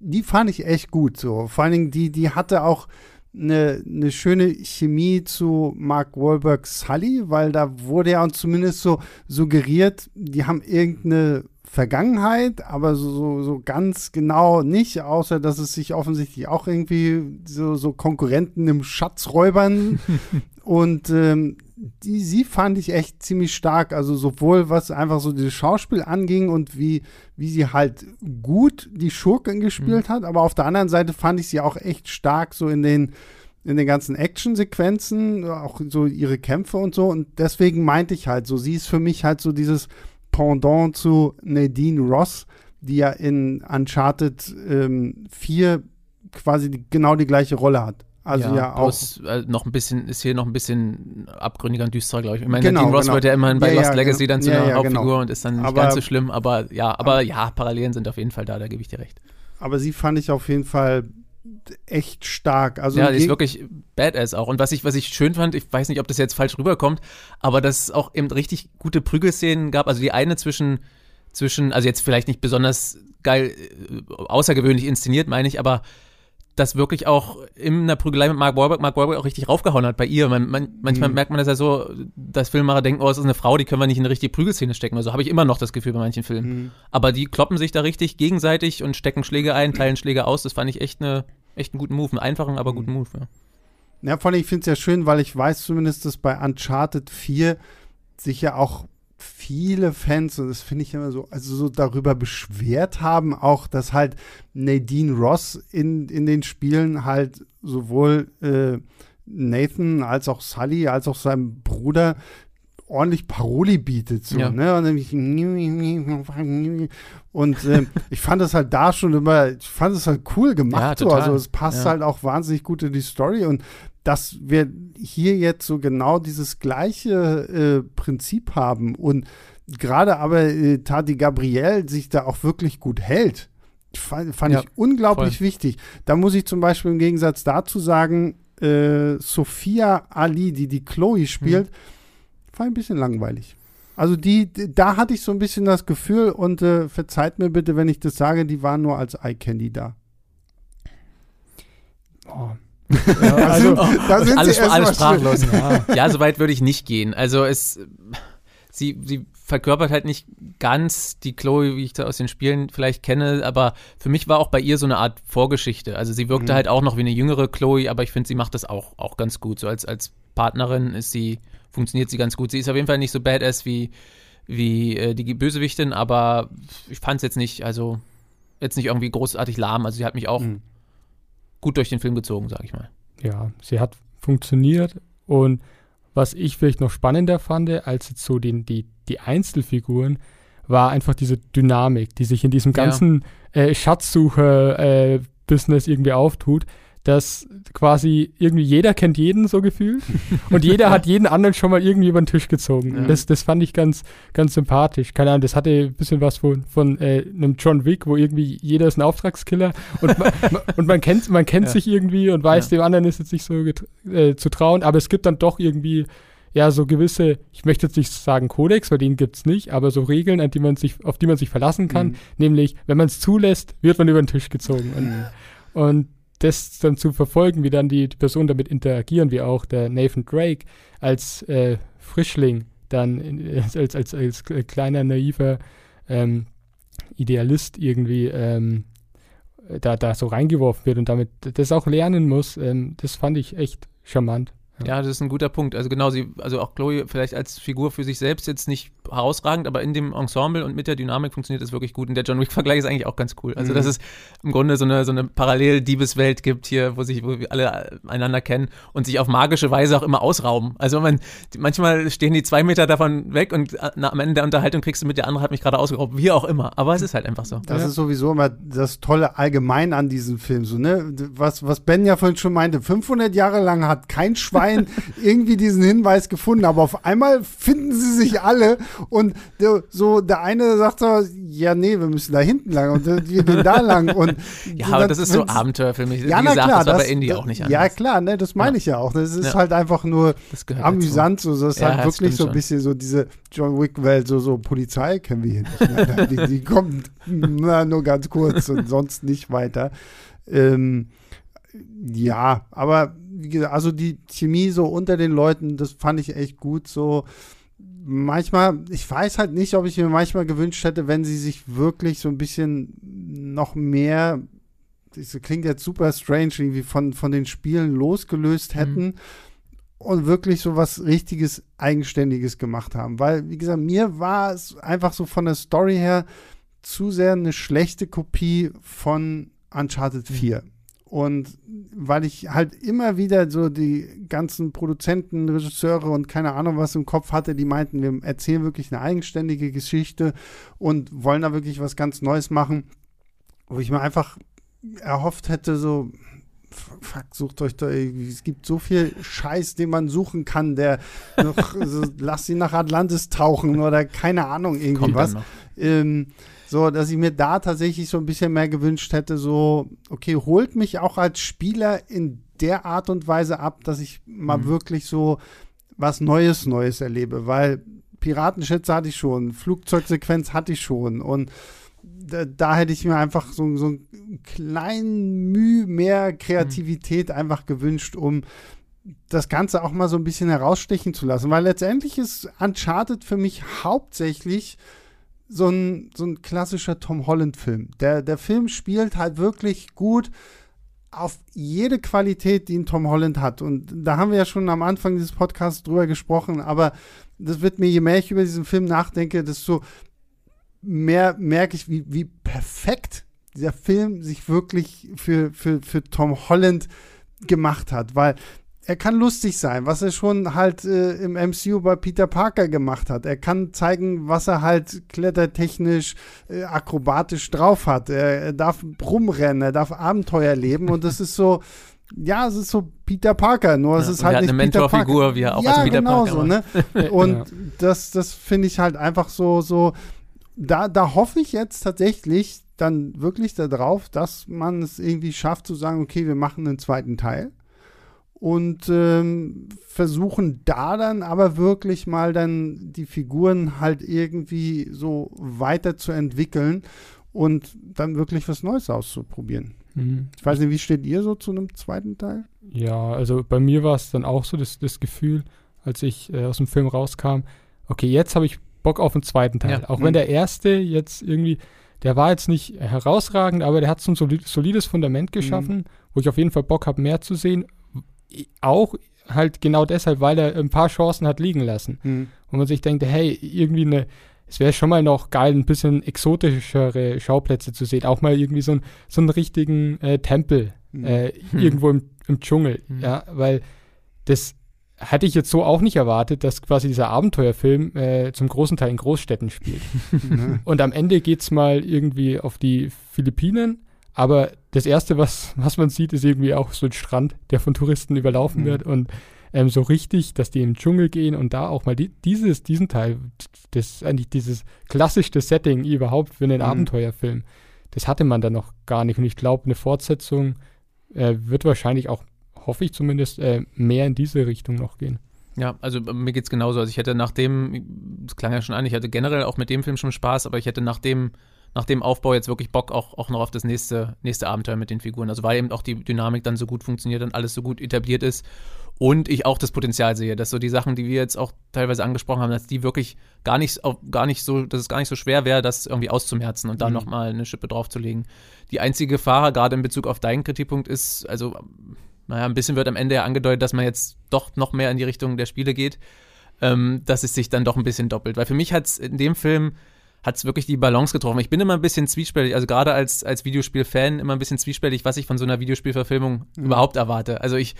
Die fand ich echt gut so. Vor allen Dingen, die, die hatte auch eine, eine schöne Chemie zu Mark Wahlberg Sully, weil da wurde ja uns zumindest so suggeriert, die haben irgendeine Vergangenheit, aber so, so, ganz genau nicht, außer dass es sich offensichtlich auch irgendwie so, so Konkurrenten im Schatzräubern und ähm, die, sie fand ich echt ziemlich stark. Also sowohl was einfach so das Schauspiel anging und wie, wie sie halt gut die Schurken gespielt mhm. hat, aber auf der anderen Seite fand ich sie auch echt stark so in den in den ganzen Actionsequenzen, auch so ihre Kämpfe und so. Und deswegen meinte ich halt so, sie ist für mich halt so dieses Pendant zu Nadine Ross, die ja in Uncharted ähm, 4 quasi die, genau die gleiche Rolle hat. Also ja, ja auch. Ist, äh, noch ein bisschen, ist hier noch ein bisschen abgründiger und düsterer, glaube ich. Ich meine, genau, Dean Ross genau. wird ja immerhin bei ja, Lost ja, Legacy dann zu einer genau. Hauptfigur genau. und ist dann nicht aber, ganz so schlimm, aber ja, aber, aber ja, Parallelen sind auf jeden Fall da, da gebe ich dir recht. Aber sie fand ich auf jeden Fall echt stark. Also ja, die ist wirklich badass auch. Und was ich, was ich schön fand, ich weiß nicht, ob das jetzt falsch rüberkommt, aber dass es auch eben richtig gute Prügelszenen gab. Also die eine zwischen, zwischen, also jetzt vielleicht nicht besonders geil, äh, außergewöhnlich inszeniert, meine ich, aber das wirklich auch in einer Prügelei mit Mark Wahlberg, Mark Wahlberg auch richtig raufgehauen hat bei ihr. Man, man, manchmal mhm. merkt man das ja so, dass Filmemacher denken, oh, es ist eine Frau, die können wir nicht in eine richtige Prügelszene stecken. Also habe ich immer noch das Gefühl bei manchen Filmen. Mhm. Aber die kloppen sich da richtig gegenseitig und stecken Schläge ein, teilen Schläge aus. Das fand ich echt, eine, echt einen guten Move. Einen einfachen, aber mhm. guten Move, ja. Ja, vor allem, ich finde es ja schön, weil ich weiß zumindest, dass bei Uncharted 4 sich ja auch viele Fans, und das finde ich immer so, also so darüber beschwert haben, auch, dass halt Nadine Ross in, in den Spielen halt sowohl äh, Nathan als auch Sully als auch seinem Bruder ordentlich Paroli bietet. So, ja. ne? Und, und äh, ich fand das halt da schon immer, ich fand es halt cool gemacht. Ja, so. Also es passt ja. halt auch wahnsinnig gut in die Story. Und dass wir hier jetzt so genau dieses gleiche äh, Prinzip haben und gerade aber äh, Tati Gabriel sich da auch wirklich gut hält, fand, fand ja, ich unglaublich voll. wichtig. Da muss ich zum Beispiel im Gegensatz dazu sagen, äh, Sophia Ali, die die Chloe spielt, hm. fand ich ein bisschen langweilig. Also die, da hatte ich so ein bisschen das Gefühl und äh, verzeiht mir bitte, wenn ich das sage, die war nur als Eye Candy da. Oh, ja, also, da sind alles, alles sprachlos. Ja. ja, so weit würde ich nicht gehen. Also es, sie, sie verkörpert halt nicht ganz die Chloe, wie ich sie aus den Spielen vielleicht kenne, aber für mich war auch bei ihr so eine Art Vorgeschichte. Also sie wirkte mhm. halt auch noch wie eine jüngere Chloe, aber ich finde, sie macht das auch, auch ganz gut. So als, als Partnerin ist sie, funktioniert sie ganz gut. Sie ist auf jeden Fall nicht so badass wie, wie äh, die Bösewichtin, aber ich fand es jetzt nicht, also jetzt nicht irgendwie großartig lahm. Also sie hat mich auch mhm gut durch den Film gezogen, sage ich mal. Ja, sie hat funktioniert und was ich vielleicht noch spannender fand, als jetzt so den, die, die Einzelfiguren, war einfach diese Dynamik, die sich in diesem ganzen ja. äh, Schatzsucher-Business äh, irgendwie auftut dass quasi irgendwie jeder kennt jeden so gefühlt und jeder hat jeden anderen schon mal irgendwie über den Tisch gezogen. Ja. Das, das fand ich ganz, ganz sympathisch. Keine Ahnung, das hatte ein bisschen was von, von äh, einem John Wick, wo irgendwie jeder ist ein Auftragskiller und, man, und man kennt, man kennt ja. sich irgendwie und weiß, ja. dem anderen ist jetzt nicht so äh, zu trauen, aber es gibt dann doch irgendwie ja, so gewisse, ich möchte jetzt nicht sagen Kodex, weil den gibt es nicht, aber so Regeln, an die man sich, auf die man sich verlassen kann. Mhm. Nämlich, wenn man es zulässt, wird man über den Tisch gezogen. Und, und das dann zu verfolgen, wie dann die, die Personen damit interagieren, wie auch der Nathan Drake als äh, Frischling dann in, als, als, als kleiner, naiver ähm, Idealist irgendwie ähm, da, da so reingeworfen wird und damit das auch lernen muss, ähm, das fand ich echt charmant. Ja, das ist ein guter Punkt. Also genau, sie, also auch Chloe vielleicht als Figur für sich selbst jetzt nicht herausragend, aber in dem Ensemble und mit der Dynamik funktioniert das wirklich gut. Und der John Wick-Vergleich ist eigentlich auch ganz cool. Also, mhm. dass es im Grunde so eine, so eine Parallel-Diebeswelt gibt hier, wo sich, wo wir alle einander kennen und sich auf magische Weise auch immer ausrauben. Also man, manchmal stehen die zwei Meter davon weg und äh, na, am Ende der Unterhaltung kriegst du mit, der andere hat mich gerade ausgeraubt, wie auch immer. Aber es ist halt einfach so. Das ja. ist sowieso immer das Tolle allgemein an diesem Film, so, ne? Was, was Ben ja vorhin schon meinte, 500 Jahre lang hat kein Schwein irgendwie diesen Hinweis gefunden, aber auf einmal finden sie sich alle und der, so der eine sagt so, ja nee, wir müssen da hinten lang und wir gehen da lang und ja, aber das ist so Abenteuerfilmig. Ja, Wie na gesagt, klar, das war bei Indie auch nicht anders. Ja klar, ne, das meine ich ja auch. Das ist ja. halt einfach nur amüsant, so, das ist ja, halt wirklich so ein bisschen so diese John Wick Welt, so so Polizei kennen wir hier nicht. Ne? die, die kommt na, nur ganz kurz und sonst nicht weiter. Ähm, ja, aber wie gesagt, also die Chemie so unter den Leuten, das fand ich echt gut. So manchmal, ich weiß halt nicht, ob ich mir manchmal gewünscht hätte, wenn sie sich wirklich so ein bisschen noch mehr, das klingt jetzt super strange, irgendwie von, von den Spielen losgelöst mhm. hätten. Mhm. Und wirklich so was richtiges, Eigenständiges gemacht haben. Weil, wie gesagt, mir war es einfach so von der Story her zu sehr eine schlechte Kopie von Uncharted 4. Mhm. Und weil ich halt immer wieder so die ganzen Produzenten, Regisseure und keine Ahnung was im Kopf hatte, die meinten, wir erzählen wirklich eine eigenständige Geschichte und wollen da wirklich was ganz Neues machen, wo ich mir einfach erhofft hätte, so, fuck, sucht euch da irgendwie, es gibt so viel Scheiß, den man suchen kann, der noch, so, lass sie nach Atlantis tauchen oder keine Ahnung, irgendwie Kommt was. Ähm, so, dass ich mir da tatsächlich so ein bisschen mehr gewünscht hätte, so, okay, holt mich auch als Spieler in der Art und Weise ab, dass ich mal mhm. wirklich so was Neues, Neues erlebe, weil Piratenschätze hatte ich schon, Flugzeugsequenz hatte ich schon und da, da, hätte ich mir einfach so, so einen kleinen Mühe mehr Kreativität mhm. einfach gewünscht, um das Ganze auch mal so ein bisschen herausstechen zu lassen. Weil letztendlich ist Uncharted für mich hauptsächlich so ein, so ein klassischer Tom Holland-Film. Der, der Film spielt halt wirklich gut auf jede Qualität, die ein Tom Holland hat. Und da haben wir ja schon am Anfang dieses Podcasts drüber gesprochen, aber das wird mir, je mehr ich über diesen Film nachdenke, desto mehr merke ich, wie, wie perfekt dieser Film sich wirklich für, für, für Tom Holland gemacht hat, weil er kann lustig sein, was er schon halt äh, im MCU bei Peter Parker gemacht hat. Er kann zeigen, was er halt klettertechnisch, äh, akrobatisch drauf hat. Er, er, darf rumrennen, er darf Abenteuer leben und das ist so, ja, es ist so Peter Parker, nur ja, es ist halt nicht eine Mentorfigur, wie er auch ja, als Peter genau Parker so, ne? Und ja. das, das finde ich halt einfach so, so, da, da hoffe ich jetzt tatsächlich dann wirklich darauf, dass man es irgendwie schafft zu sagen, okay, wir machen einen zweiten Teil und ähm, versuchen da dann aber wirklich mal dann die Figuren halt irgendwie so weiterzuentwickeln und dann wirklich was Neues auszuprobieren. Mhm. Ich weiß nicht, wie steht ihr so zu einem zweiten Teil? Ja, also bei mir war es dann auch so das, das Gefühl, als ich äh, aus dem Film rauskam, okay, jetzt habe ich Bock auf den zweiten Teil. Ja. Auch mhm. wenn der erste jetzt irgendwie, der war jetzt nicht herausragend, aber der hat so ein solides Fundament geschaffen, mhm. wo ich auf jeden Fall Bock habe, mehr zu sehen, auch halt genau deshalb, weil er ein paar Chancen hat liegen lassen. Mhm. Und man sich denkt, hey, irgendwie eine, es wäre schon mal noch geil, ein bisschen exotischere Schauplätze zu sehen. Auch mal irgendwie so, ein, so einen richtigen äh, Tempel mhm. äh, mhm. irgendwo im, im Dschungel. Mhm. Ja, weil das hatte ich jetzt so auch nicht erwartet, dass quasi dieser Abenteuerfilm äh, zum großen Teil in Großstädten spielt. Und am Ende geht es mal irgendwie auf die Philippinen aber das Erste, was, was man sieht, ist irgendwie auch so ein Strand, der von Touristen überlaufen mhm. wird und ähm, so richtig, dass die im Dschungel gehen und da auch mal die, dieses, diesen Teil, das eigentlich dieses klassischste Setting überhaupt für einen mhm. Abenteuerfilm, das hatte man da noch gar nicht. Und ich glaube, eine Fortsetzung äh, wird wahrscheinlich auch, hoffe ich zumindest, äh, mehr in diese Richtung noch gehen. Ja, also äh, mir geht es genauso. Also ich hätte nach dem, das klang ja schon an, ich hatte generell auch mit dem Film schon Spaß, aber ich hätte nach dem nach dem Aufbau jetzt wirklich Bock auch, auch noch auf das nächste, nächste Abenteuer mit den Figuren. Also weil eben auch die Dynamik dann so gut funktioniert und alles so gut etabliert ist. Und ich auch das Potenzial sehe, dass so die Sachen, die wir jetzt auch teilweise angesprochen haben, dass die wirklich gar nicht, gar nicht so, dass es gar nicht so schwer wäre, das irgendwie auszumerzen und da mhm. nochmal eine Schippe draufzulegen. Die einzige Gefahr, gerade in Bezug auf deinen Kritikpunkt, ist, also, naja, ein bisschen wird am Ende ja angedeutet, dass man jetzt doch noch mehr in die Richtung der Spiele geht, ähm, dass es sich dann doch ein bisschen doppelt. Weil für mich hat es in dem Film hat es wirklich die Balance getroffen. Ich bin immer ein bisschen zwiespältig, also gerade als, als Videospiel-Fan immer ein bisschen zwiespältig, was ich von so einer Videospielverfilmung mhm. überhaupt erwarte. Also ich,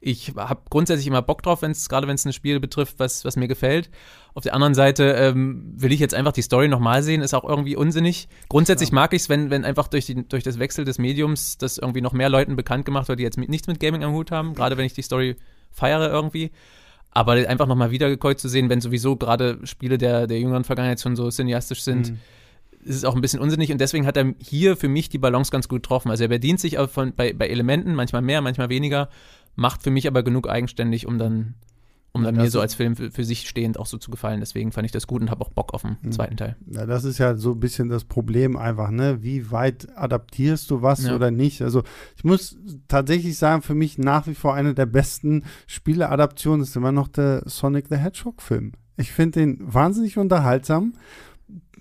ich habe grundsätzlich immer Bock drauf, wenn's, gerade wenn es ein Spiel betrifft, was, was mir gefällt. Auf der anderen Seite ähm, will ich jetzt einfach die Story nochmal sehen, ist auch irgendwie unsinnig. Grundsätzlich ja. mag ich es, wenn, wenn einfach durch, die, durch das Wechsel des Mediums das irgendwie noch mehr Leuten bekannt gemacht wird, die jetzt mit, nichts mit Gaming am Hut haben, gerade wenn ich die Story feiere irgendwie. Aber einfach nochmal wiedergekäut zu sehen, wenn sowieso gerade Spiele der, der jüngeren Vergangenheit schon so cineastisch sind, mhm. ist es auch ein bisschen unsinnig. Und deswegen hat er hier für mich die Balance ganz gut getroffen. Also er bedient sich von, bei, bei Elementen, manchmal mehr, manchmal weniger, macht für mich aber genug eigenständig, um dann um dann mir so als Film für, für, sich stehend auch so zu gefallen. Deswegen fand ich das gut und habe auch Bock auf den mhm. zweiten Teil. Ja, das ist ja so ein bisschen das Problem einfach, ne? Wie weit adaptierst du was ja. oder nicht? Also ich muss tatsächlich sagen, für mich nach wie vor eine der besten Spieleadaptionen ist immer noch der Sonic the Hedgehog Film. Ich finde den wahnsinnig unterhaltsam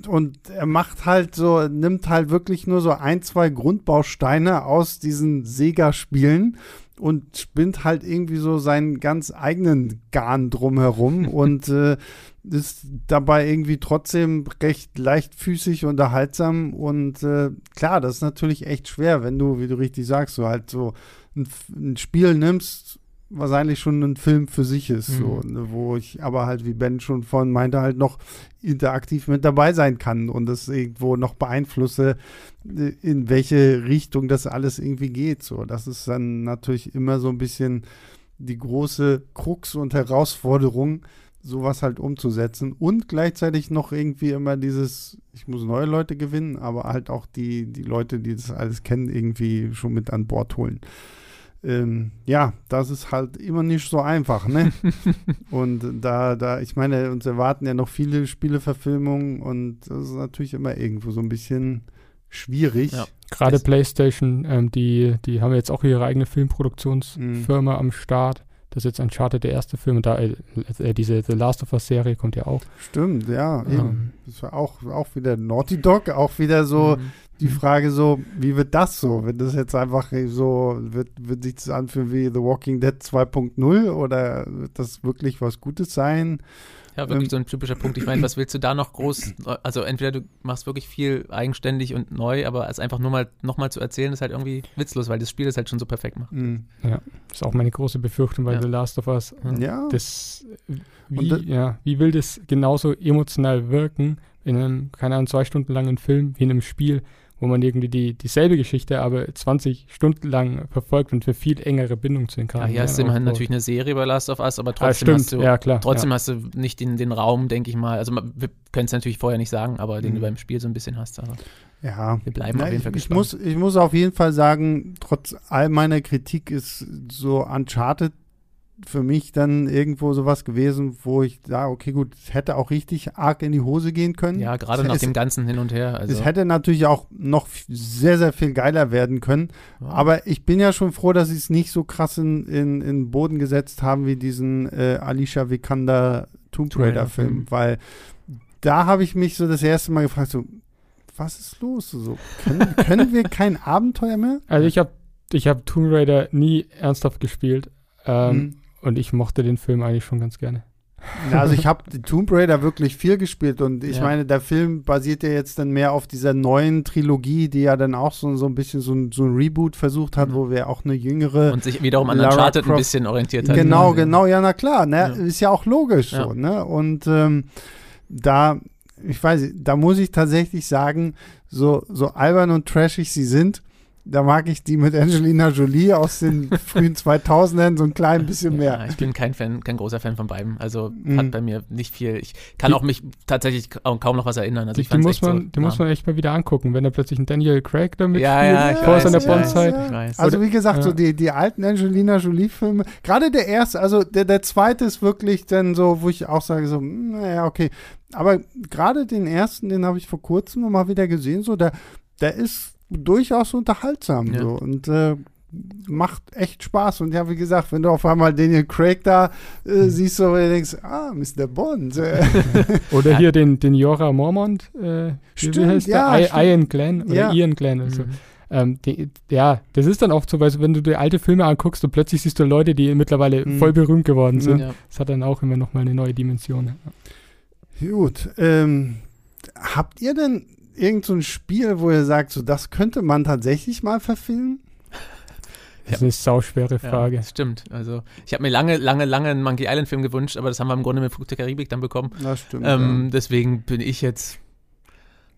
und er macht halt so, nimmt halt wirklich nur so ein, zwei Grundbausteine aus diesen Sega-Spielen und spinnt halt irgendwie so seinen ganz eigenen Garn drumherum und äh, ist dabei irgendwie trotzdem recht leichtfüßig, unterhaltsam und äh, klar, das ist natürlich echt schwer, wenn du, wie du richtig sagst, so halt so ein, ein Spiel nimmst, wahrscheinlich schon ein Film für sich ist, mhm. so, ne, wo ich aber halt, wie Ben schon vorhin meinte, halt noch interaktiv mit dabei sein kann und das irgendwo noch beeinflusse, äh, in welche Richtung das alles irgendwie geht. So, das ist dann natürlich immer so ein bisschen die große Krux und Herausforderung, sowas halt umzusetzen und gleichzeitig noch irgendwie immer dieses, ich muss neue Leute gewinnen, aber halt auch die, die Leute, die das alles kennen, irgendwie schon mit an Bord holen. Ähm, ja, das ist halt immer nicht so einfach, ne? und da, da, ich meine, uns erwarten ja noch viele Spieleverfilmungen und das ist natürlich immer irgendwo so ein bisschen schwierig. Ja. Gerade PlayStation, ähm, die, die haben jetzt auch ihre eigene Filmproduktionsfirma mhm. am Start. Das ist jetzt Uncharted der erste Film und da äh, äh, diese The Last of Us Serie kommt ja auch. Stimmt, ja. Ähm. Das war auch, auch wieder Naughty Dog, auch wieder so mhm. Die Frage so, wie wird das so? Wenn das jetzt einfach so, wird, wird sich das anfühlen wie The Walking Dead 2.0 oder wird das wirklich was Gutes sein? Ja, wirklich ähm, so ein typischer Punkt. Ich meine, was willst du da noch groß? Also entweder du machst wirklich viel eigenständig und neu, aber es einfach nur mal nochmal zu erzählen, ist halt irgendwie witzlos, weil das Spiel es halt schon so perfekt macht. Mhm. Ja, das ist auch meine große Befürchtung bei ja. The Last of Us. Ja. Das, wie, das, ja, wie will das genauso emotional wirken in einem, keine Ahnung, zwei Stunden langen Film wie in einem Spiel? Wo man irgendwie die, dieselbe Geschichte aber 20 Stunden lang verfolgt und für viel engere Bindung zu den Charakteren. Ja, hier hast du immerhin natürlich eine Serie bei Last of Us, aber trotzdem, ja, hast, du, ja, klar, trotzdem ja. hast du nicht den, den Raum, denke ich mal. Also wir können es natürlich vorher nicht sagen, aber den mhm. du beim Spiel so ein bisschen hast. Also. Ja, wir bleiben Na, auf jeden Fall ich, gespannt. Ich muss, ich muss auf jeden Fall sagen, trotz all meiner Kritik ist so Uncharted für mich dann irgendwo sowas gewesen, wo ich sage, okay, gut, es hätte auch richtig arg in die Hose gehen können. Ja, gerade nach dem ganzen Hin und Her. Also. Es hätte natürlich auch noch sehr, sehr viel geiler werden können. Ja. Aber ich bin ja schon froh, dass sie es nicht so krass in, in, in Boden gesetzt haben wie diesen äh, Alicia Vikander Tomb Raider-Film, mhm. weil da habe ich mich so das erste Mal gefragt, so, was ist los? So, können, können wir kein Abenteuer mehr? Also ich habe ich hab Tomb Raider nie ernsthaft gespielt. Ähm, mhm. Und ich mochte den Film eigentlich schon ganz gerne. Ja, also ich habe Tomb Raider wirklich viel gespielt und ich ja. meine, der Film basiert ja jetzt dann mehr auf dieser neuen Trilogie, die ja dann auch so, so ein bisschen so ein, so ein Reboot versucht hat, mhm. wo wir auch eine jüngere und sich wiederum an Uncharted ein bisschen orientiert hat. Genau, ja. genau, ja, na klar, ne? Ja. ist ja auch logisch so, ne? Und ähm, da, ich weiß, da muss ich tatsächlich sagen, so, so albern und trashig sie sind, da mag ich die mit Angelina Jolie aus den frühen 2000ern so ein klein bisschen mehr. Ja, ich bin kein Fan, kein großer Fan von beiden. Also mhm. hat bei mir nicht viel. Ich kann die, auch mich tatsächlich kaum noch was erinnern. Also die, die muss man, so, die ja. muss man echt mal wieder angucken, wenn da plötzlich ein Daniel Craig damit ja, spielt, ja, ich vor seiner Bondzeit. Also wie gesagt, so die, die alten Angelina Jolie-Filme, gerade der erste, also der, der zweite ist wirklich dann so, wo ich auch sage, so, hm, naja, okay. Aber gerade den ersten, den habe ich vor kurzem mal wieder gesehen, so, der, der ist durchaus unterhaltsam. Ja. So. Und äh, macht echt Spaß. Und ja, wie gesagt, wenn du auf einmal Daniel Craig da äh, mhm. siehst, so, du denkst, ah, Mr. Bond. oder hier den, den Jorah Mormont, äh, stimmt, wie heißt ja, der? I Ian Glenn oder ja. Ian Glenn. Also. Mhm. Ähm, die, ja, das ist dann oft so, weil wenn du dir alte Filme anguckst und plötzlich siehst du Leute, die mittlerweile mhm. voll berühmt geworden sind. Ja. Das hat dann auch immer nochmal eine neue Dimension. Gut. Ähm, habt ihr denn irgend so ein Spiel, wo ihr sagt, so das könnte man tatsächlich mal verfilmen? Das ist eine sauschwere Frage. Ja, stimmt. Also ich habe mir lange, lange, lange einen Monkey Island Film gewünscht, aber das haben wir im Grunde mit Flug der Karibik dann bekommen. Das stimmt. Ähm, ja. Deswegen bin ich jetzt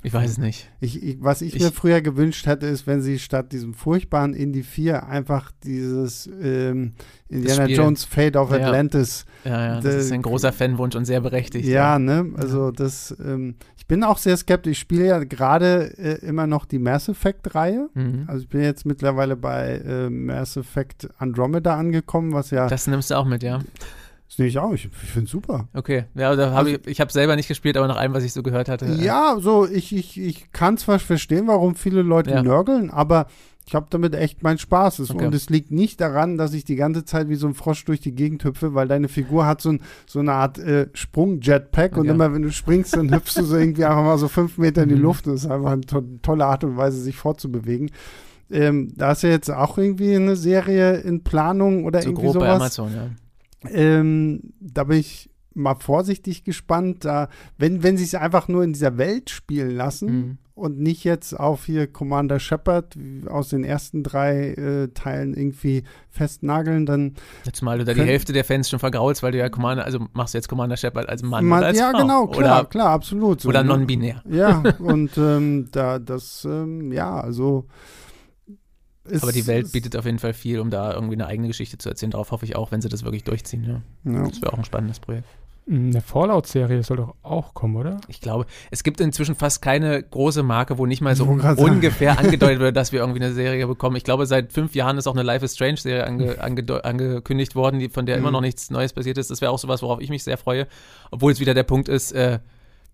ich weiß es nicht. Ich, ich, was ich, ich, mir früher gewünscht hätte, ist, wenn sie statt diesem furchtbaren Indie 4 einfach dieses ähm, Indiana Jones Fate of Atlantis. Ja, ja, das ist ein großer Fanwunsch und sehr berechtigt. Ja, ja. ne? Also das, ähm, ich bin auch sehr skeptisch. Ich spiele ja gerade äh, immer noch die Mass Effect-Reihe. Mhm. Also ich bin jetzt mittlerweile bei äh, Mass Effect Andromeda angekommen, was ja. Das nimmst du auch mit, ja. Das nehme ich auch. Ich, ich finde es super. Okay. Ja, da hab also, ich, ich habe selber nicht gespielt, aber nach allem, was ich so gehört hatte. Äh, ja, so, ich, ich, ich kann zwar verstehen, warum viele Leute ja. nörgeln, aber ich habe damit echt meinen Spaß. Okay. Und es liegt nicht daran, dass ich die ganze Zeit wie so ein Frosch durch die Gegend hüpfe, weil deine Figur hat so, ein, so eine Art äh, Sprung-Jetpack okay. und immer wenn du springst, dann hüpfst du so irgendwie einfach mal so fünf Meter in die mhm. Luft. Das ist einfach eine to tolle Art und Weise, sich fortzubewegen. Ähm, da ist ja jetzt auch irgendwie eine Serie in Planung oder so irgendwie grob sowas. Bei Amazon, ja. Ähm, da bin ich mal vorsichtig gespannt. Da, wenn, wenn sie es einfach nur in dieser Welt spielen lassen mhm. und nicht jetzt auf hier Commander Shepard aus den ersten drei äh, Teilen irgendwie festnageln, dann. Jetzt mal du da die Hälfte der Fans schon vergraulst, weil du ja Commander, also machst du jetzt Commander Shepard als Mann Man, oder als Ja, Frau. genau, klar, oder, klar, absolut. So, oder non-binär. Ja, und ähm, da, das, ähm, ja, also. Aber die Welt bietet auf jeden Fall viel, um da irgendwie eine eigene Geschichte zu erzählen. Darauf hoffe ich auch, wenn sie das wirklich durchziehen. Ja. ja. Das wäre auch ein spannendes Projekt. Eine Fallout-Serie soll doch auch kommen, oder? Ich glaube, es gibt inzwischen fast keine große Marke, wo nicht mal so ungefähr angedeutet wird, dass wir irgendwie eine Serie bekommen. Ich glaube, seit fünf Jahren ist auch eine Life is Strange-Serie ange, ange, angekündigt worden, die, von der mhm. immer noch nichts Neues passiert ist. Das wäre auch sowas, worauf ich mich sehr freue. Obwohl es wieder der Punkt ist, äh,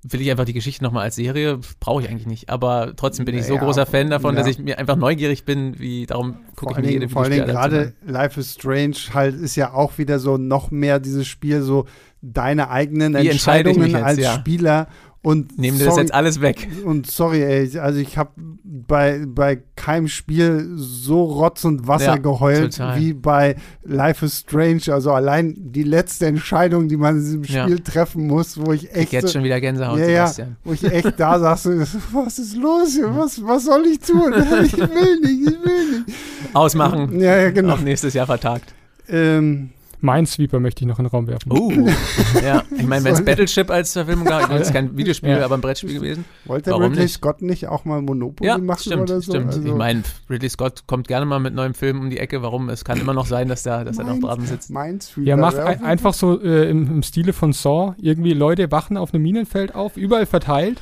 will ich einfach die Geschichte nochmal als Serie, brauche ich eigentlich nicht. Aber trotzdem bin ich so großer Fan davon, ja. dass ich mir einfach neugierig bin, wie darum gucke ich mir jede Vor allen Dingen gerade Life is Strange halt ist ja auch wieder so noch mehr dieses Spiel so deine eigenen Wie Entscheidungen jetzt, als ja. Spieler und nehmen dir das jetzt alles weg. Und sorry, ey, also ich habe bei, bei keinem Spiel so Rotz und Wasser ja, geheult total. wie bei Life is Strange. Also allein die letzte Entscheidung, die man in diesem Spiel ja. treffen muss, wo ich echt. Ich jetzt schon wieder Gänsehaut, ja, ja, wo ich echt da saß, was ist los hier? Was, was soll ich tun? Ich will nicht, ich will nicht. Ausmachen. Ja, ja, genau. Auch nächstes Jahr vertagt. Ähm, Minesweeper möchte ich noch in den Raum werfen. Oh, ja. Ich meine, wenn es Battleship als Verfilmung gab, das ist kein Videospiel, ja. aber ein Brettspiel gewesen. Wollte Warum Ridley nicht? Scott nicht auch mal Monopoly ja, machen stimmt, oder so? Stimmt. Also ich meine, Ridley Scott kommt gerne mal mit neuen Filmen um die Ecke. Warum? Es kann immer noch sein, dass, der, dass er noch dran sitzt. Minesweeper. Ja, macht ein, einfach so äh, im, im Stile von Saw irgendwie Leute wachen auf einem Minenfeld auf, überall verteilt.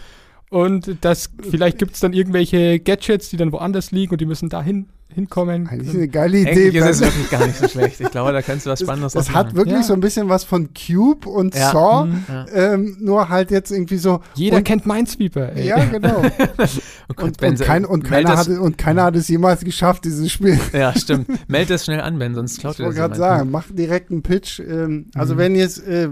Und das, vielleicht gibt es dann irgendwelche Gadgets, die dann woanders liegen und die müssen dahin hinkommen. Eigentlich eine geile Idee. Eigentlich ist es wirklich gar nicht so schlecht. Ich glaube, da kannst du was Spannendes Das, das hat wirklich ja. so ein bisschen was von Cube und ja. Saw, mhm. ähm, nur halt jetzt irgendwie so. Jeder und, kennt Minesweeper. Ey. Ja, genau. oh und, und, kein, und, keiner hat, und keiner hat es jemals geschafft, dieses Spiel. Ja, stimmt. Meld das schnell an, Ben, sonst klaut ihr das. Ich wollte gerade sagen, mach direkt einen Pitch. Ähm, also, mhm. wenn jetzt äh,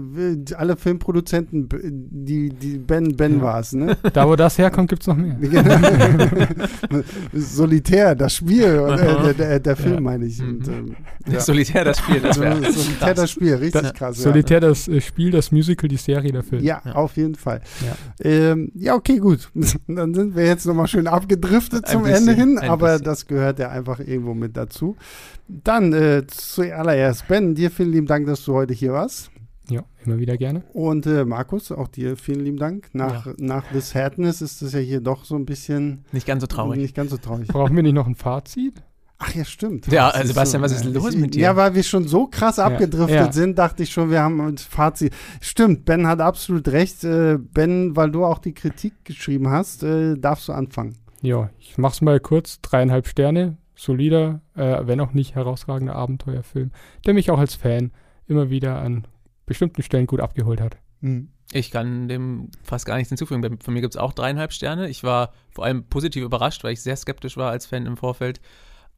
alle Filmproduzenten, die, die Ben, Ben ja. war es, ne? Da, wo das herkommt, gibt es noch mehr. Solitär, das Spiel äh, der, der, der, Film, ja. meine ich. Und, mhm. ähm, ja. Solitär das Spiel, das Solitär das Spiel, richtig das, krass. Solitär das Spiel, das Musical, die Serie, der Film. Ja, auf jeden Fall. Ähm, ja, okay, gut. Dann sind wir jetzt nochmal schön abgedriftet zum bisschen, Ende hin, aber bisschen. das gehört ja einfach irgendwo mit dazu. Dann äh, zuallererst, Ben, dir vielen lieben Dank, dass du heute hier warst. Ja, immer wieder gerne. Und äh, Markus, auch dir vielen lieben Dank. Nach, ja. nach The Sadness ist das ja hier doch so ein bisschen. Nicht ganz so traurig. Nicht ganz so traurig. Brauchen wir nicht noch ein Fazit? Ach ja, stimmt. Ja, was Sebastian, so, was ist los mit dir? Ja, weil wir schon so krass abgedriftet ja. sind, dachte ich schon, wir haben ein Fazit. Stimmt, Ben hat absolut recht. Äh, ben, weil du auch die Kritik geschrieben hast, äh, darfst du anfangen. Ja, ich mach's mal kurz. Dreieinhalb Sterne, solider, äh, wenn auch nicht herausragender Abenteuerfilm, der mich auch als Fan immer wieder an bestimmten Stellen gut abgeholt hat. Mhm. Ich kann dem fast gar nichts hinzufügen. Von mir gibt es auch dreieinhalb Sterne. Ich war vor allem positiv überrascht, weil ich sehr skeptisch war als Fan im Vorfeld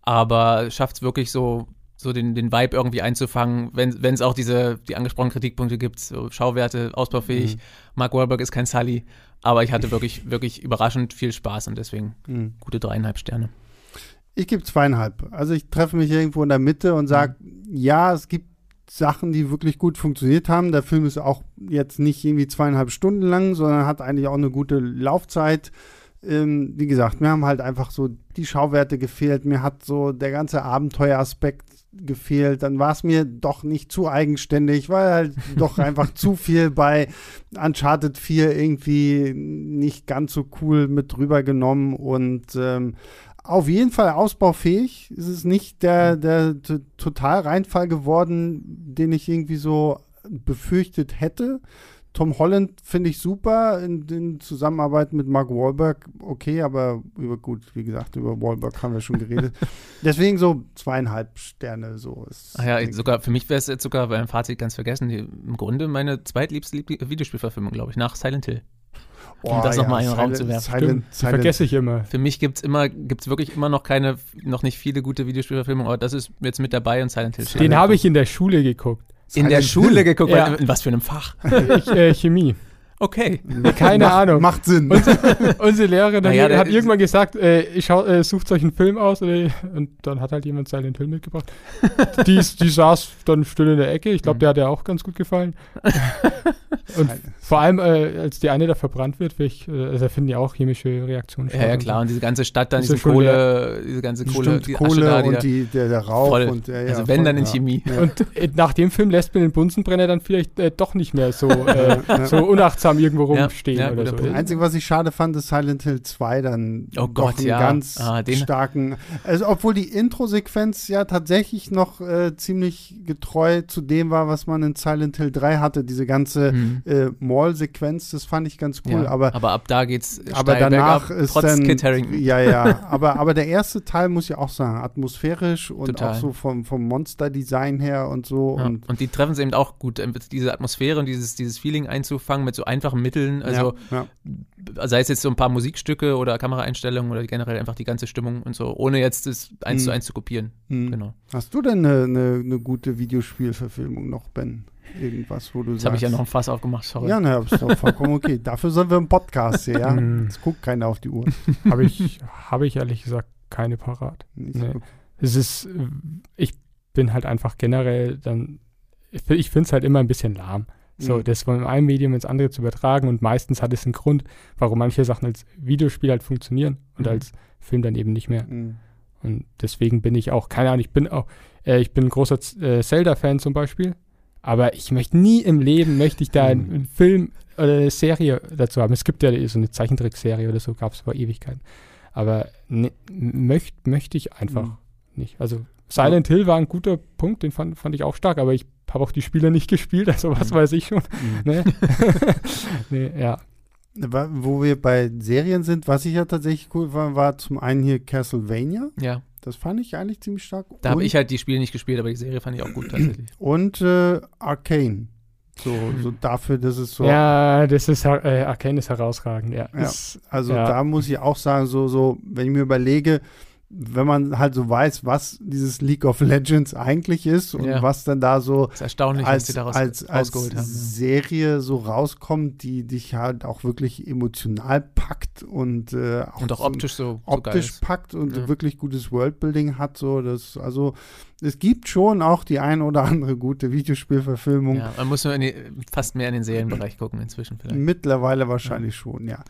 aber schafft es wirklich so, so den, den Vibe irgendwie einzufangen, wenn es auch diese, die angesprochenen Kritikpunkte gibt, so Schauwerte, ausbaufähig. Mhm. Mark Wahlberg ist kein Sully, aber ich hatte wirklich, wirklich überraschend viel Spaß und deswegen mhm. gute dreieinhalb Sterne. Ich gebe zweieinhalb. Also ich treffe mich irgendwo in der Mitte und sage, mhm. ja, es gibt Sachen, die wirklich gut funktioniert haben. Der Film ist auch jetzt nicht irgendwie zweieinhalb Stunden lang, sondern hat eigentlich auch eine gute Laufzeit. Ähm, wie gesagt, mir haben halt einfach so die Schauwerte gefehlt, mir hat so der ganze Abenteueraspekt gefehlt, dann war es mir doch nicht zu eigenständig, weil halt doch einfach zu viel bei Uncharted 4 irgendwie nicht ganz so cool mit drüber genommen und ähm, auf jeden Fall ausbaufähig. Es ist nicht der, der total Reinfall geworden, den ich irgendwie so befürchtet hätte. Tom Holland finde ich super in, in, Zusammenarbeit mit Mark Wahlberg. Okay, aber über gut, wie gesagt, über Wahlberg haben wir schon geredet. Deswegen so zweieinhalb Sterne so ist. Ach ja, sogar für mich wäre es jetzt sogar beim Fazit ganz vergessen. Die, Im Grunde meine zweitliebste Videospielverfilmung, glaube ich, nach Silent Hill. Um oh, das ja, nochmal in den Raum zu werfen. Silent, Silent. vergesse ich immer. Für mich gibt es immer, gibt's wirklich immer noch keine, noch nicht viele gute Videospielverfilmungen, aber das ist jetzt mit dabei und Silent Hill. Den habe ich in der Schule geguckt in der Schule geguckt, ja. in was für einem Fach? ich, äh, Chemie. Okay. Keine Macht- Ahnung. Macht Sinn. Unsere, unsere Lehrerin Naja, hat irgendwann gesagt, äh, ich schau, äh, sucht euch einen Film aus oder, und dann hat halt jemand Silent Hill mitgebracht. die, die saß dann still in der Ecke. Ich glaube, Mhm. der hat ja auch ganz gut gefallen. und vor allem, äh, als die eine da verbrannt wird, ich, äh, also da finden ja auch chemische Reaktionen Ja, ja, und klar. so. Und diese ganze Stadt dann, ja diese Kohle, diese ganze Kohle, die Kohle da, die und da, die, der, der Rauch. voll. Und, ja, ja, also wenn, voll, dann in ja. Chemie. Ja. Und äh, nach dem Film lässt man den Bunsenbrenner dann vielleicht äh, doch nicht mehr so, äh, Ja. so unachtsam irgendwo Ja, rumstehen ja, oder guter so. Punkt. Einzige, was ich schade fand, ist Silent Hill 2 dann Oh doch Gott, einen ja. ganz Ah, den- starken, also obwohl die Intro-Sequenz ja tatsächlich noch äh, ziemlich getreu zu dem war, was man in Silent Hill 3 hatte, diese ganze Mhm. äh, Mall-Sequenz, das fand ich ganz cool, ja. aber aber ab da geht's aber danach bergab, ist trotz dann Kit Harington. ja ja aber aber der erste Teil muss ich auch sagen atmosphärisch und Total. auch so vom vom Monster-Design her und so Ja. und Und die treffen es eben auch gut, diese Atmosphäre und dieses, dieses Feeling einzufangen mit so einfachen Mitteln. Also ja, ja. sei es jetzt so ein paar Musikstücke oder Kameraeinstellungen oder generell einfach die ganze Stimmung und so, ohne jetzt das eins Mhm. zu eins zu kopieren. Hm. Genau. Hast du denn eine, eine, eine gute Videospielverfilmung noch, Ben? Irgendwas, wo du Jetzt habe ich ja noch ein Fass aufgemacht, sorry. Ja, ne, ist doch vollkommen okay. Dafür sind wir im Podcast hier, ja. Jetzt guckt keiner auf die Uhr. Habe ich, hab ich ehrlich gesagt keine parat. Nee. Es ist, ich bin halt einfach generell dann, ich finde es halt immer ein bisschen lahm. So, Mhm. das von einem Medium ins andere zu übertragen und meistens hat es einen Grund, warum manche Sachen als Videospiel halt funktionieren und Mhm. als Film dann eben nicht mehr. Hm. Und deswegen bin ich auch, keine Ahnung, ich bin auch, äh, ich bin ein großer äh, Zelda-Fan zum Beispiel, aber ich möchte nie im Leben, möchte ich da einen, Mhm. einen Film oder eine Serie dazu haben. Es gibt ja so eine Zeichentrickserie oder so, gab es vor Ewigkeiten. Aber ne, möchte möchte ich einfach Mhm. nicht. Also Silent Hill war ein guter Punkt, den fand, fand ich auch stark, aber ich habe auch die Spiele nicht gespielt, also was Mhm. weiß ich schon. Hm. Ne? nee, ja. Wo wir bei Serien sind, was ich ja tatsächlich cool war, war zum einen hier Castlevania. Ja, Das fand ich eigentlich ziemlich stark. da habe ich halt die Spiele nicht gespielt, aber die Serie fand ich auch gut tatsächlich. Und äh, Arcane. So, so dafür, dass es so. Ja, das ist äh, Arcane ist herausragend, ja. Ja. Also Ja. da muss ich auch sagen, so, so, wenn ich mir überlege, wenn man halt so weiß, was dieses League of Legends eigentlich ist und Ja. was dann da so als, als, als ja. Serie so rauskommt, die dich halt auch wirklich emotional packt und äh, Und auch so optisch so, so optisch ist. packt und Ja. wirklich gutes Worldbuilding hat. So, das, also es gibt schon auch die ein oder andere gute Videospielverfilmung. Ja, man muss nur in die, fast mehr in den Serienbereich gucken inzwischen vielleicht. Mittlerweile wahrscheinlich schon, ja.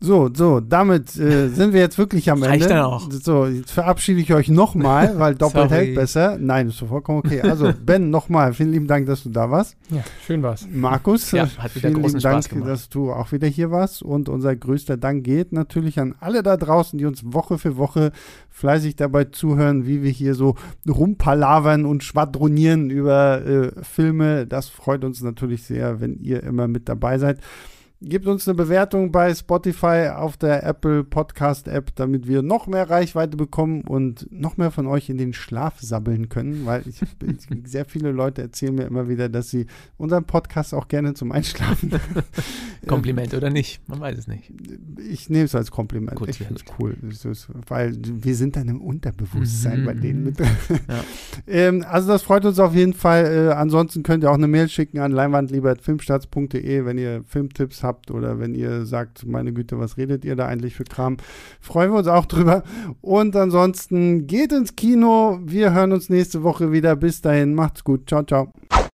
So, so, damit äh, sind wir jetzt wirklich am Reicht Ende. dann auch. So, jetzt verabschiede ich euch nochmal, weil doppelt Sorry. hält besser. Nein, ist vollkommen okay. Also, Ben, nochmal, vielen lieben Dank, dass du da warst. ja, schön war's. Markus, Ja, hat wieder vielen großen lieben Dank, Spaß gemacht. dass du auch wieder hier warst. Und unser größter Dank geht natürlich an alle da draußen, die uns Woche für Woche fleißig dabei zuhören, wie wir hier so rumpalavern und schwadronieren über äh, Filme. Das freut uns natürlich sehr, wenn ihr immer mit dabei seid. Gebt uns eine Bewertung bei Spotify auf der Apple Podcast App, damit wir noch mehr Reichweite bekommen und noch mehr von euch in den Schlaf sabbeln können, weil ich, sehr viele Leute erzählen mir immer wieder, dass sie unseren Podcast auch gerne zum Einschlafen. Kompliment oder nicht, man weiß es nicht. Ich nehme es als Kompliment. Gut, ich finde es cool. Ist, weil wir sind dann im Unterbewusstsein Mhm, bei denen mhm. mit drin. ähm, also das freut uns auf jeden Fall. Äh, ansonsten könnt ihr auch eine Mail schicken an leinwandlieber.filmstarts.de, wenn ihr Filmtipps habt oder wenn ihr sagt, meine Güte, was redet ihr da eigentlich für Kram? Freuen wir uns auch drüber. Und ansonsten geht ins Kino. Wir hören uns nächste Woche wieder. Bis dahin, macht's gut. Ciao, ciao.